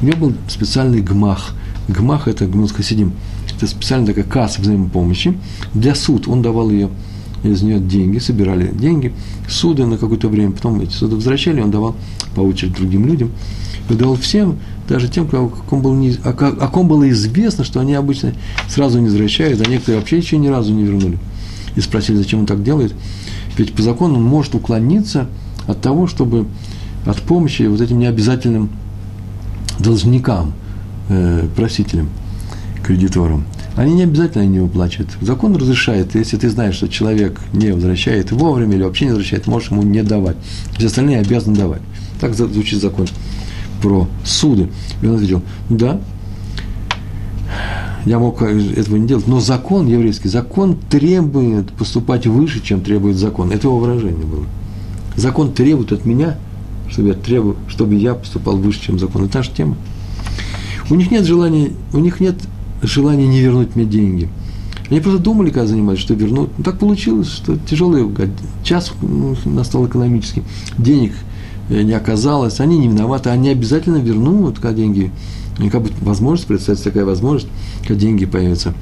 У него был специальный гмах. Гмах – это гмус хасидим. Это специальная такая касса взаимопомощи для суд. Он давал ее из нее деньги, собирали деньги, суды на какое-то время, потом эти суды возвращали, он давал по очереди другим людям, и давал всем, даже тем, о ком, было не, о, о ком было известно, что они обычно сразу не возвращают, а некоторые вообще еще ни разу не вернули. И спросили, зачем он так делает. Ведь по закону он может уклониться от того, чтобы от помощи вот этим необязательным должникам, э, просителям, кредиторам. Они не обязательно не уплачивают. Закон разрешает, если ты знаешь, что человек не возвращает вовремя или вообще не возвращает, можешь ему не давать. Все остальные обязаны давать. Так звучит закон про суды. И он ответил, да, я мог этого не делать. Но закон еврейский, закон требует поступать выше, чем требует закон. Это его выражение было. Закон требует от меня, чтобы я, требую, чтобы я поступал выше, чем закон. Это наша тема. У них нет желания, у них нет желания не вернуть мне деньги. Они просто думали, когда занимались, что вернут. Ну, так получилось, что тяжелый час настал экономический. Денег э, не оказалось, они не виноваты, они обязательно вернут, когда деньги и как бы возможность, представится такая возможность, когда деньги появятся.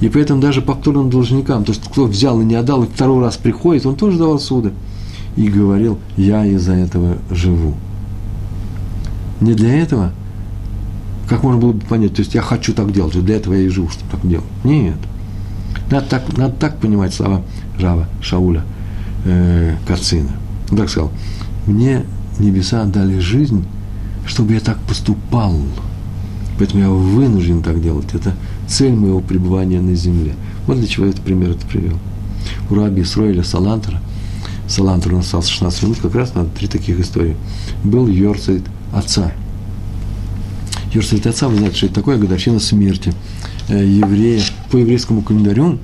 И поэтому даже повторным должникам, то есть кто взял и не отдал, и второй раз приходит, он тоже давал суды. И говорил, я из-за этого живу. Не для этого, как можно было бы понять, то есть я хочу так делать, для этого я и живу, чтобы так делать. Нет. Надо так, надо так понимать слова Рава Шауля э, Кацина. Он так сказал, мне небеса дали жизнь, чтобы я так поступал. Поэтому я вынужден так делать. Это цель моего пребывания на земле. Вот для чего я этот пример это привел. У раби Исроиля Салантера, Салантер у нас остался 16 минут, как раз на три таких истории. Был Йорцайт отца. Йорцайт отца, вы знаете, что это такое годовщина смерти э, еврея по еврейскому календарю.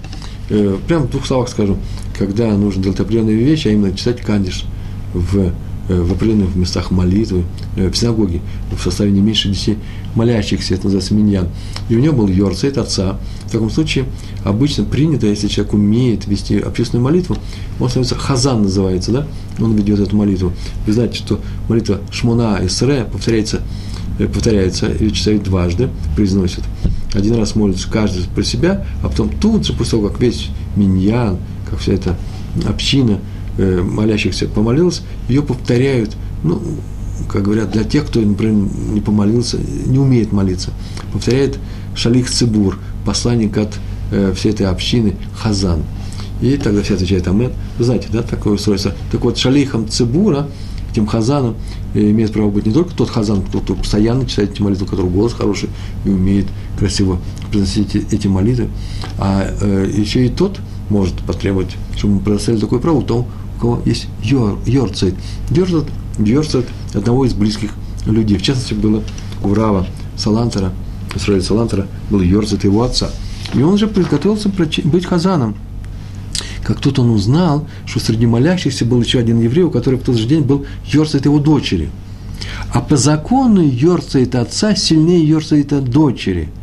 Э, прямо в двух словах скажу, когда нужно делать определенные вещи, а именно читать кадиш в в определенных местах молитвы, э, в синагоге, в составе не меньше десяти молящихся, это называется миньян. И у него был Йорцейт отца. В таком случае обычно принято, если человек умеет вести общественную молитву, он становится хазан называется, да? Он ведет эту молитву. Вы знаете, что молитва Шмуна Исре повторяется, повторяется и читает дважды, произносит. Один раз молится каждый про себя, а потом тут же, после того, как весь миньян, как вся эта община э, молящихся помолилась, ее повторяют, ну, как говорят, для тех, кто, например, не помолился, не умеет молиться, повторяет Шалих Цибур, посланник от э, всей этой общины Хазан. И тогда все отвечают Амен. Вы знаете, да, такое устройство. Так вот, Шалихом Цибура, этим Хазаном, э, имеет право быть не только тот Хазан, кто постоянно читает эти молитвы, у которого голос хороший и умеет красиво произносить эти молитвы, а еще и тот может потребовать, чтобы мы предоставили такое право у кого есть йор, йорцайт. Йорцайт, йорцайт одного из близких людей. В частности, было у Рава Салантера, Исраиля Салантера, был йорцайт его отца. И он же приготовился быть хазаном. Как тут он узнал, что среди молящихся был еще один еврей, у которого в тот же день был йорцайт его дочери. А по закону йорцайт отца сильнее йорцайта дочери –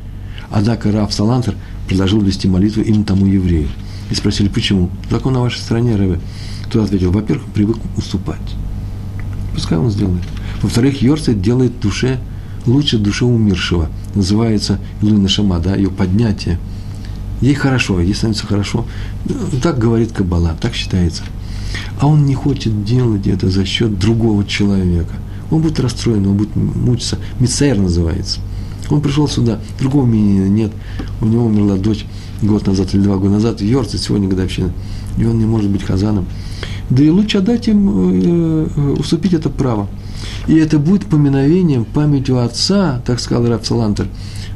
Однако Раф Салантер предложил вести молитву именно тому еврею. И спросили, почему? Закон на вашей стороне, Рэбе. Тот ответил, во-первых, привык уступать. Пускай он сделает. Во-вторых, Йорцет делает душе лучше душе умершего. Называется Илуина Шама, да, ее поднятие. Ей хорошо, ей становится хорошо. Так говорит Каббала, так считается. А он не хочет делать это за счет другого человека. Он будет расстроен, он будет мучиться. Мицер называется – он пришел сюда, другого мнения нет. У него умерла дочь год назад или два года назад, в Йорце сегодня годовщина, и он не может быть хазаном. Да и лучше отдать им, э, э, уступить это право. И это будет поминовением, памятью отца, так сказал Раф Салантер,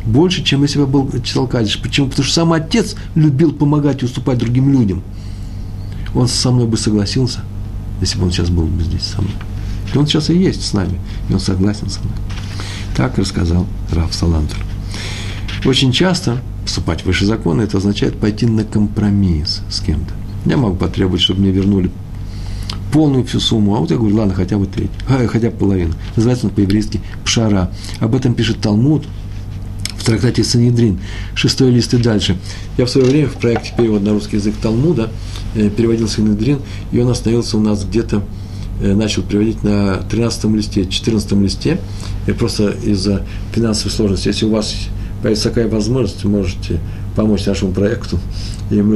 больше, чем если бы был читал Кадиш. Почему? Потому что сам отец любил помогать и уступать другим людям. Он со мной бы согласился, если бы он сейчас был бы здесь со мной. И он сейчас и есть с нами, и он согласен со мной. Так рассказал Раф Салантер. Очень часто вступать выше закона, это означает пойти на компромисс с кем-то. Я могу потребовать, чтобы мне вернули полную всю сумму, а вот я говорю, ладно, хотя бы треть, хотя бы половину. Называется он по-еврейски пшара. Об этом пишет Талмуд в трактате Санедрин, шестой лист и дальше. Я в свое время в проекте перевод на русский язык Талмуда э, переводил Санедрин, и он остановился у нас где-то Э, начал приводить на 13 листе, 14 листе, просто из-за финансовой сложности. Если у вас появится такая возможность, можете помочь нашему проекту, и мы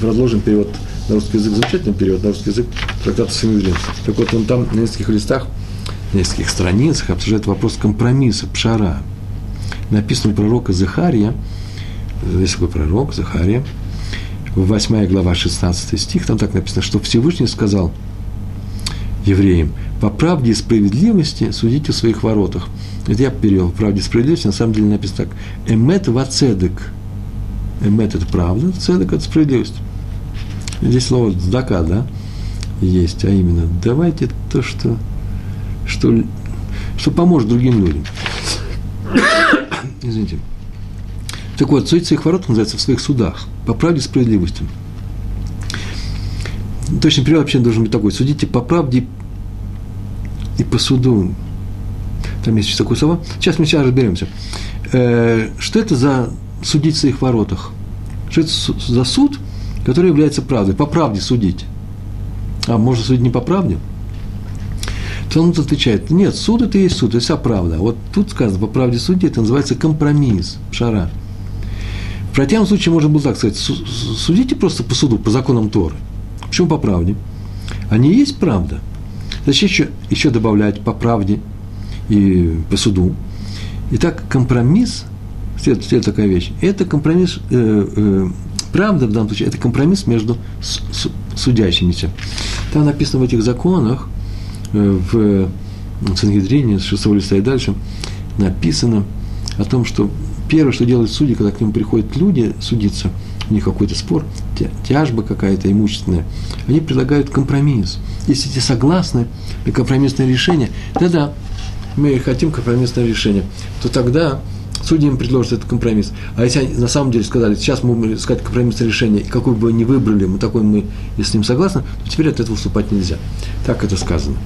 продолжим перевод на русский язык, замечательный перевод на русский язык трактата Санедрин. Так вот, он там на нескольких листах, на нескольких страницах обсуждает вопрос компромисса, пшара. Написано у пророка Захария, есть такой пророк, Захария, 8 глава, 16 стих, там так написано, что Всевышний сказал – евреям. По правде и справедливости судите в своих воротах. Это я перевел. Правде и справедливости на самом деле написано так. Эмет вацедек. Эмет – это правда, цедек – это справедливость. Здесь слово «здака», да, есть, а именно давайте то, что, что, что поможет другим людям. [coughs] Извините. Так вот, судить своих ворот называется в своих судах, по правде и справедливости. Точный перевод вообще должен быть такой. Судите по правде и по суду. Там есть еще такое слово. Сейчас мы сейчас разберемся. Э, что это за судить в своих воротах? Что это за суд, который является правдой? По правде судить. А можно судить не по правде? Талмуд отвечает, нет, суд это и есть суд, это вся правда. Вот тут сказано, по правде судить, это называется компромисс, шара. В противном случае можно было так сказать, судите просто по суду, по законам Торы. Почему по правде? Они и есть правда. Зачем еще, еще добавлять по правде и по суду? Итак, компромисс, следует, следует такая вещь, это компромисс, э, э, правда в данном случае, это компромисс между с, с, судящимися. Там написано в этих законах, э, в Сангидрине, с 6 листа и дальше, написано о том, что первое, что делают судьи, когда к ним приходят люди судиться, у них какой-то спор, тяжба какая-то имущественная, они предлагают компромисс. Если те согласны на компромиссное решение, да-да, мы хотим компромиссное решение, то тогда судьи им предложат этот компромисс. А если они на самом деле сказали, сейчас мы будем искать компромиссное решение, и какой бы вы ни выбрали, мы такой мы, если с ним согласны, то теперь от этого уступать нельзя. Так это сказано.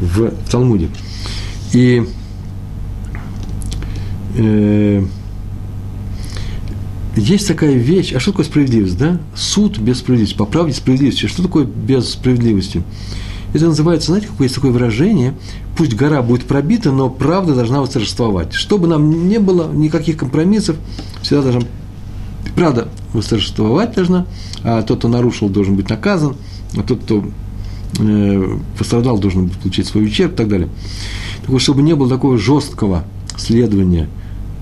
в Талмуде. И э, есть такая вещь, а что такое справедливость, да? Суд без справедливости, по правде справедливости. Что такое без справедливости? Это называется, знаете, какое есть такое выражение, пусть гора будет пробита, но правда должна восторжествовать. Чтобы нам не было никаких компромиссов, всегда должна правда восторжествовать должна, а тот, кто нарушил, должен быть наказан, а тот, кто э, пострадал, должен получить свой ущерб и так далее. Так вот, чтобы не было такого жесткого следования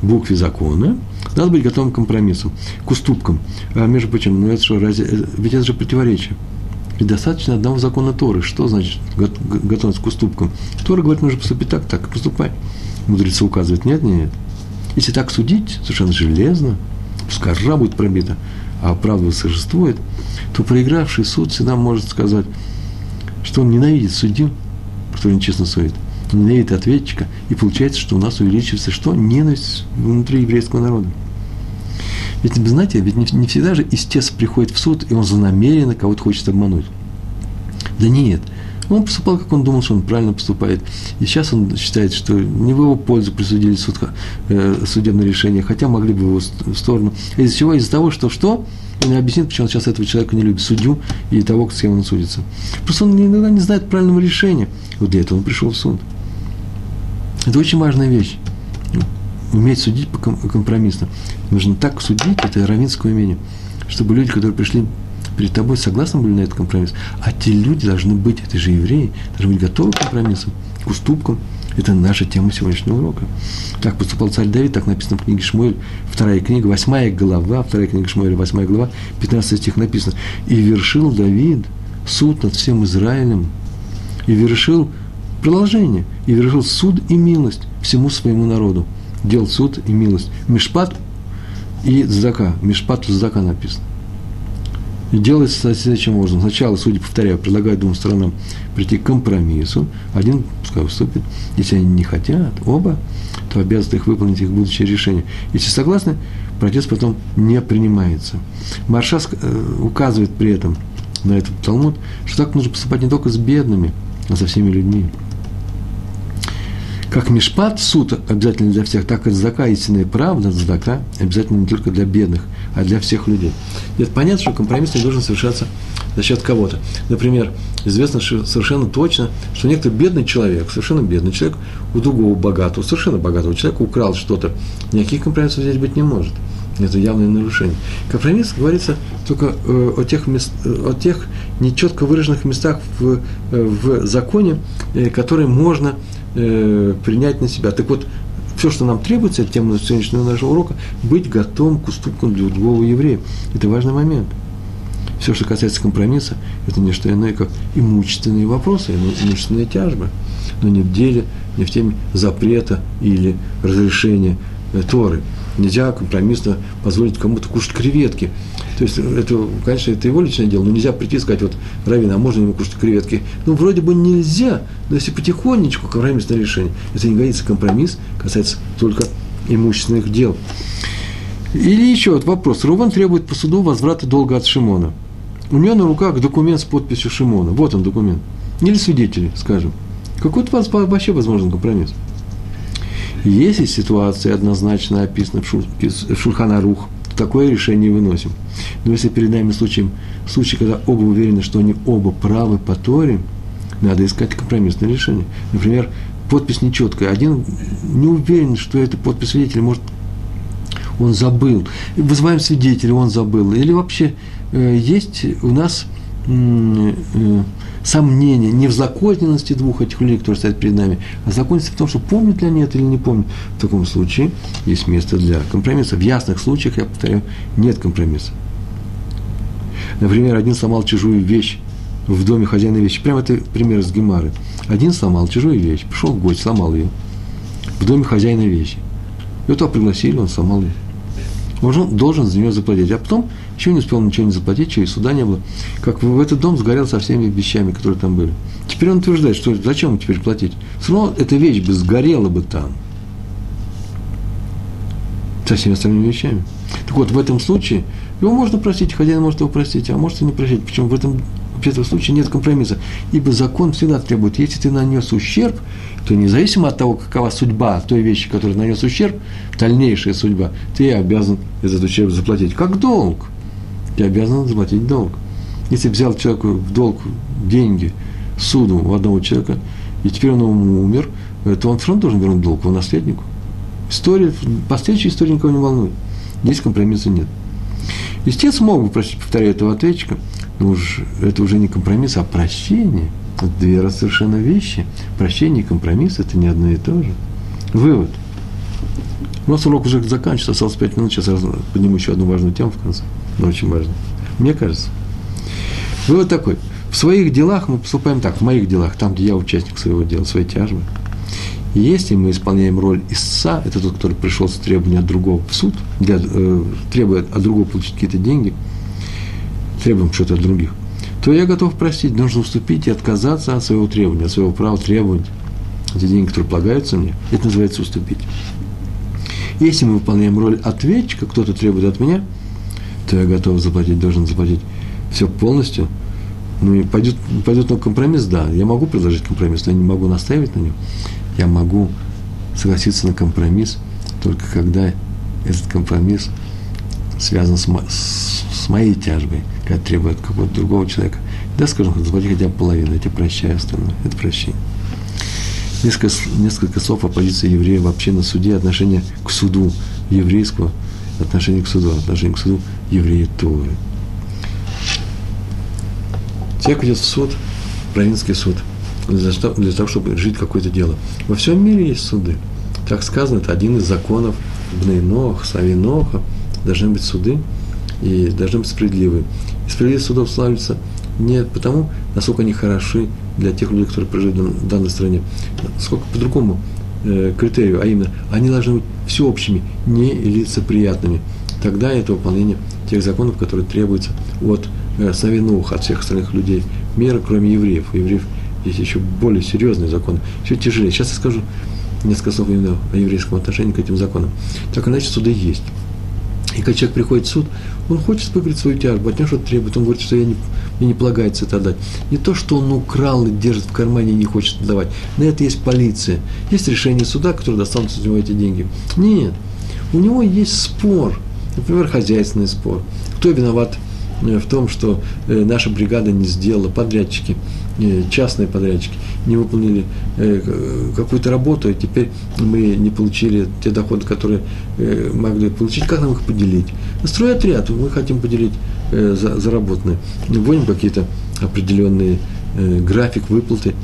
букве закона, надо быть готовым к компромиссу, к уступкам. А между прочим, ну это что, разве, э, ведь это же противоречие. Ведь достаточно одного закона Торы. Что значит готовность к уступкам? Тора говорит, нужно поступить так, так поступай. Мудрецы указывают, нет, нет. Если так судить, совершенно железно, пускай ржа будет пробита, а правда существует, то проигравший суд всегда может сказать, что он ненавидит судью, который нечестно судит, ненавидит ответчика, и получается, что у нас увеличивается что? Ненависть внутри еврейского народа. Ведь, знаете, ведь не, не всегда же истец приходит в суд, и он занамеренно кого-то хочет обмануть. Да нет. Он поступал, как он думал, что он правильно поступает. И сейчас он считает, что не в его пользу присудили суд, э, судебное решение, хотя могли бы в его сторону. Из-за чего? Из-за того, что что? Он не объяснит, почему он сейчас этого человека не любит, судью и того, с кем он судится. Просто он иногда не знает правильного решения. Вот для этого он пришел в суд. Это очень важная вещь уметь судить компромиссно. Нужно так судить, это равинское умение, чтобы люди, которые пришли перед тобой, согласны были на этот компромисс. А те люди должны быть, это же евреи, должны быть готовы к компромиссам, к уступкам. Это наша тема сегодняшнего урока. Так поступал царь Давид, так написано в книге Шмуэль, вторая книга, восьмая глава, вторая книга Шмуэля, восьмая глава, 15 стих написано. «И вершил Давид суд над всем Израилем, и вершил продолжение, и вершил суд и милость всему своему народу, делал суд и милость. Мишпат и здака. Мишпат и здака написано. И делается следующим образом. Сначала, судя повторяю, предлагают двум сторонам прийти к компромиссу. Один пускай уступит. Если они не хотят, оба, то обязаны их выполнить их будущее решение. Если согласны, протест потом не принимается. Маршас э, указывает при этом на этот Талмуд, что так нужно поступать не только с бедными, а со всеми людьми как мишпат, суд обязательно для всех, так и зака, истинная правда, зака обязательно не только для бедных, а для всех людей. Это понятно, что компромисс не должен совершаться за счет кого-то. Например, известно совершенно точно, что некто бедный человек, совершенно бедный человек, у другого богатого, совершенно богатого человека украл что-то. Никаких компромиссов здесь быть не может. Это явное нарушение. Компромисс говорится только э, о, тех мест, о тех нечетко выраженных местах в, э, в законе, э, которые можно э, принять на себя. Так вот, все, что нам требуется, это тема сегодняшнего нашего урока, быть готовым к уступкам для другого еврея. Это важный момент. Все, что касается компромисса, это не что иное, как имущественные вопросы, имущественные тяжбы. Но не в деле, не в теме запрета или разрешения э, Торы. Нельзя компромиссно позволить кому-то кушать креветки. То есть, это, конечно, это его личное дело, но нельзя прийти и сказать, вот, Равин, а можно ему кушать креветки? Ну, вроде бы нельзя, но если потихонечку, компромиссное решение, это не годится компромисс, касается только имущественных дел. Или еще вот вопрос. Рубан требует по суду возврата долга от Шимона. У него на руках документ с подписью Шимона. Вот он документ. Или свидетели, скажем. Какой у вас вообще возможен компромисс? Если ситуация однозначно описана в Шульханарух, такое решение выносим. Но если перед нами случай, случай, когда оба уверены, что они оба правы по Торе, надо искать компромиссное решение. Например, подпись нечеткая. Один не уверен, что это подпись свидетеля, может, он забыл. Вызываем свидетеля, он забыл. Или вообще э, есть у нас э, сомнения не в законности двух этих людей, которые стоят перед нами, а законности в том, что помнят ли они это или не помнят. В таком случае есть место для компромисса. В ясных случаях, я повторяю, нет компромисса. Например, один сломал чужую вещь в доме хозяина вещи. Прямо это пример из Гемары. Один сломал чужую вещь, пришел гость, сломал ее. В доме хозяина вещи. И вот его пригласили, он сломал ее. Он должен за нее заплатить. А потом еще не успел ничего не заплатить, чего и суда не было. Как в этот дом сгорел со всеми вещами, которые там были. Теперь он утверждает, что зачем теперь платить? Все равно эта вещь бы сгорела бы там. Со всеми остальными вещами. Так вот, в этом случае его можно простить, хозяин может его простить, а может и не простить. Причем в этом в этом случае нет компромисса. Ибо закон всегда требует, если ты нанес ущерб, то независимо от того, какова судьба той вещи, которая нанес ущерб, дальнейшая судьба, ты обязан этот ущерб заплатить. Как долг. Ты обязан заплатить долг. Если взял человеку в долг деньги, суду у одного человека, и теперь он умер, то он все равно должен вернуть долг его наследнику. История, последующая история никого не волнует. Здесь компромисса нет. Истец мог бы просить, повторяю, этого ответчика, но уж, это уже не компромисс, а прощение. Это две совершенно вещи. Прощение и компромисс – это не одно и то же. Вывод. У нас урок уже заканчивается, осталось 5 минут, сейчас подниму еще одну важную тему в конце, но очень важную. Мне кажется. Вывод такой. В своих делах мы поступаем так, в моих делах, там, где я участник своего дела, своей тяжбы. Если мы исполняем роль истца, это тот, который пришел с требованием от другого в суд, для, э, требует от другого получить какие-то деньги, требуем что-то от других, то я готов простить, нужно уступить и отказаться от своего требования, от своего права требовать эти деньги, которые полагаются мне, это называется уступить. Если мы выполняем роль ответчика, кто-то требует от меня, то я готов заплатить, должен заплатить все полностью. Ну и пойдет, пойдет на компромисс, да. Я могу предложить компромисс, но я не могу настаивать на нем я могу согласиться на компромисс только когда этот компромисс связан с, мо- с моей тяжбой, когда требует какого-то другого человека. Да, скажем, заплати хотя бы половину, я тебе прощаю остальное. Это прощение. Несколько, несколько слов о позиции еврея вообще на суде, отношение к суду еврейского, отношение к суду, отношение к суду еврея Торы. Человек идет в суд, провинский суд – для для того чтобы жить какое-то дело. Во всем мире есть суды. Так сказано, это один из законов Бнейнох, Савиноха. Должны быть суды и должны быть справедливые. И справедливость судов славится не потому, насколько они хороши для тех людей, которые проживают в данной стране, сколько по другому э, критерию, а именно, они должны быть всеобщими, не лицеприятными. Тогда это выполнение тех законов, которые требуются от э, Савинуха, от всех остальных людей мира, кроме евреев. У евреев есть еще более серьезные законы, еще тяжелее. Сейчас я скажу несколько слов именно о еврейском отношении к этим законам. Так иначе суды есть. И когда человек приходит в суд, он хочет выиграть свою тяжбу, от него что-то требует, он говорит, что я не, мне не полагается это отдать. Не то, что он украл и держит в кармане и не хочет отдавать. На это есть полиция. Есть решение суда, которое достанутся из него эти деньги. Нет. У него есть спор, например, хозяйственный спор. Кто виноват э, в том, что э, наша бригада не сделала, подрядчики – частные подрядчики не выполнили э, какую-то работу, и теперь мы не получили те доходы, которые э, могли получить, как нам их поделить? Стройотряд, мы хотим поделить заработанные, вводим какие-то определенные график выплаты,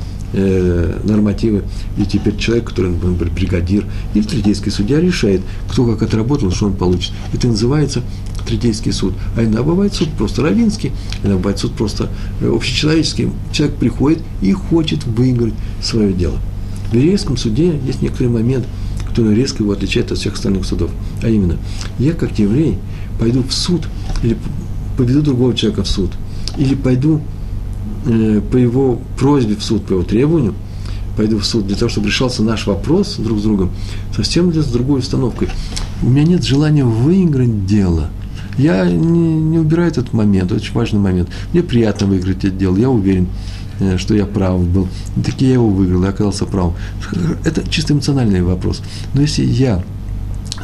нормативы, и теперь человек, который, например, бригадир или третейский судья решает, кто как отработал, что он получит. Это называется третейский суд, а иногда бывает суд просто равинский, иногда бывает суд просто э, общечеловеческий. Человек приходит и хочет выиграть свое дело. В еврейском суде есть некоторый момент, который резко его отличает от всех остальных судов. А именно, я как еврей пойду в суд или поведу другого человека в суд, или пойду э, по его просьбе в суд, по его требованию, пойду в суд для того, чтобы решался наш вопрос друг с другом, совсем для, с другой установкой. У меня нет желания выиграть дело – я не, не убираю этот момент, очень важный момент. Мне приятно выиграть это дело, я уверен, э, что я прав был. Таки я его выиграл, я оказался прав. Это чисто эмоциональный вопрос. Но если я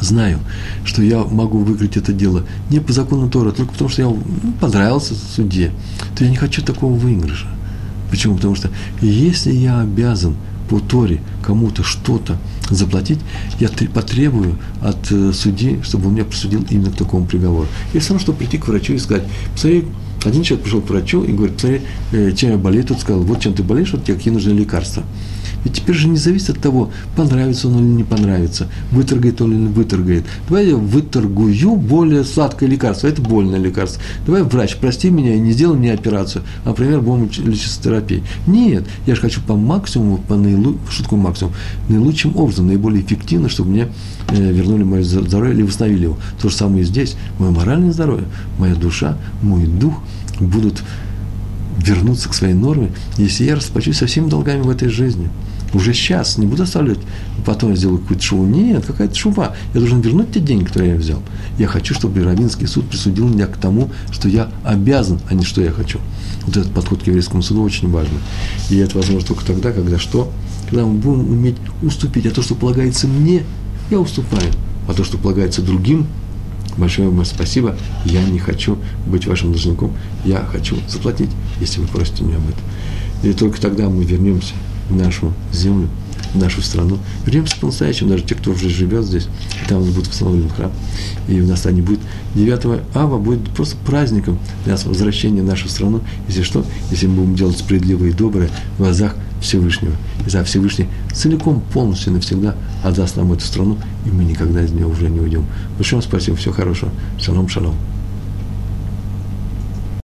знаю, что я могу выиграть это дело не по закону Тора, только потому что я ну, понравился судье, то я не хочу такого выигрыша. Почему? Потому что если я обязан по Торе кому-то что-то заплатить, я потребую от э, судьи, чтобы он меня присудил именно к такому приговору. И все равно, чтобы прийти к врачу и сказать, посмотри, один человек пришел к врачу и говорит, посмотри, э, чем я болею, тот сказал, вот чем ты болеешь, вот тебе какие нужны лекарства. Ведь теперь же не зависит от того, понравится он или не понравится, выторгает он или не выторгает. Давай я выторгую более сладкое лекарство, это больное лекарство. Давай, врач, прости меня и не сделай мне операцию, а, например, лечиться терапией. Нет, я же хочу по максимуму, по наилу... такое максимум? Наилучшим образом, наиболее эффективно, чтобы мне э, вернули мое здоровье или восстановили его. То же самое и здесь. Мое моральное здоровье, моя душа, мой дух будут вернуться к своей норме, если я расплачусь со всеми долгами в этой жизни. уже сейчас, не буду оставлять, потом я сделаю какую-то шуву. Нет, какая-то шува. Я должен вернуть те деньги, которые я взял. Я хочу, чтобы Равинский суд присудил меня к тому, что я обязан, а не что я хочу. Вот этот подход к еврейскому суду очень важный. И это возможно только тогда, когда что? Когда мы будем уметь уступить. А то, что полагается мне, я уступаю. А то, что полагается другим, большое вам спасибо. Я не хочу быть вашим должником. Я хочу заплатить, если вы просите меня об этом. И только тогда мы вернемся в нашу землю, нашу страну. Вернемся по-настоящему, даже те, кто уже живет здесь, там будет восстановлен храм, и у нас не будет 9 ава будет просто праздником для нас возвращения в нашу страну, если что, если мы будем делать справедливое и доброе в глазах Всевышнего. И за Всевышний целиком, полностью, навсегда отдаст нам эту страну, и мы никогда из нее уже не уйдем. Большое спасибо, всего хорошего. Шалом, шалом.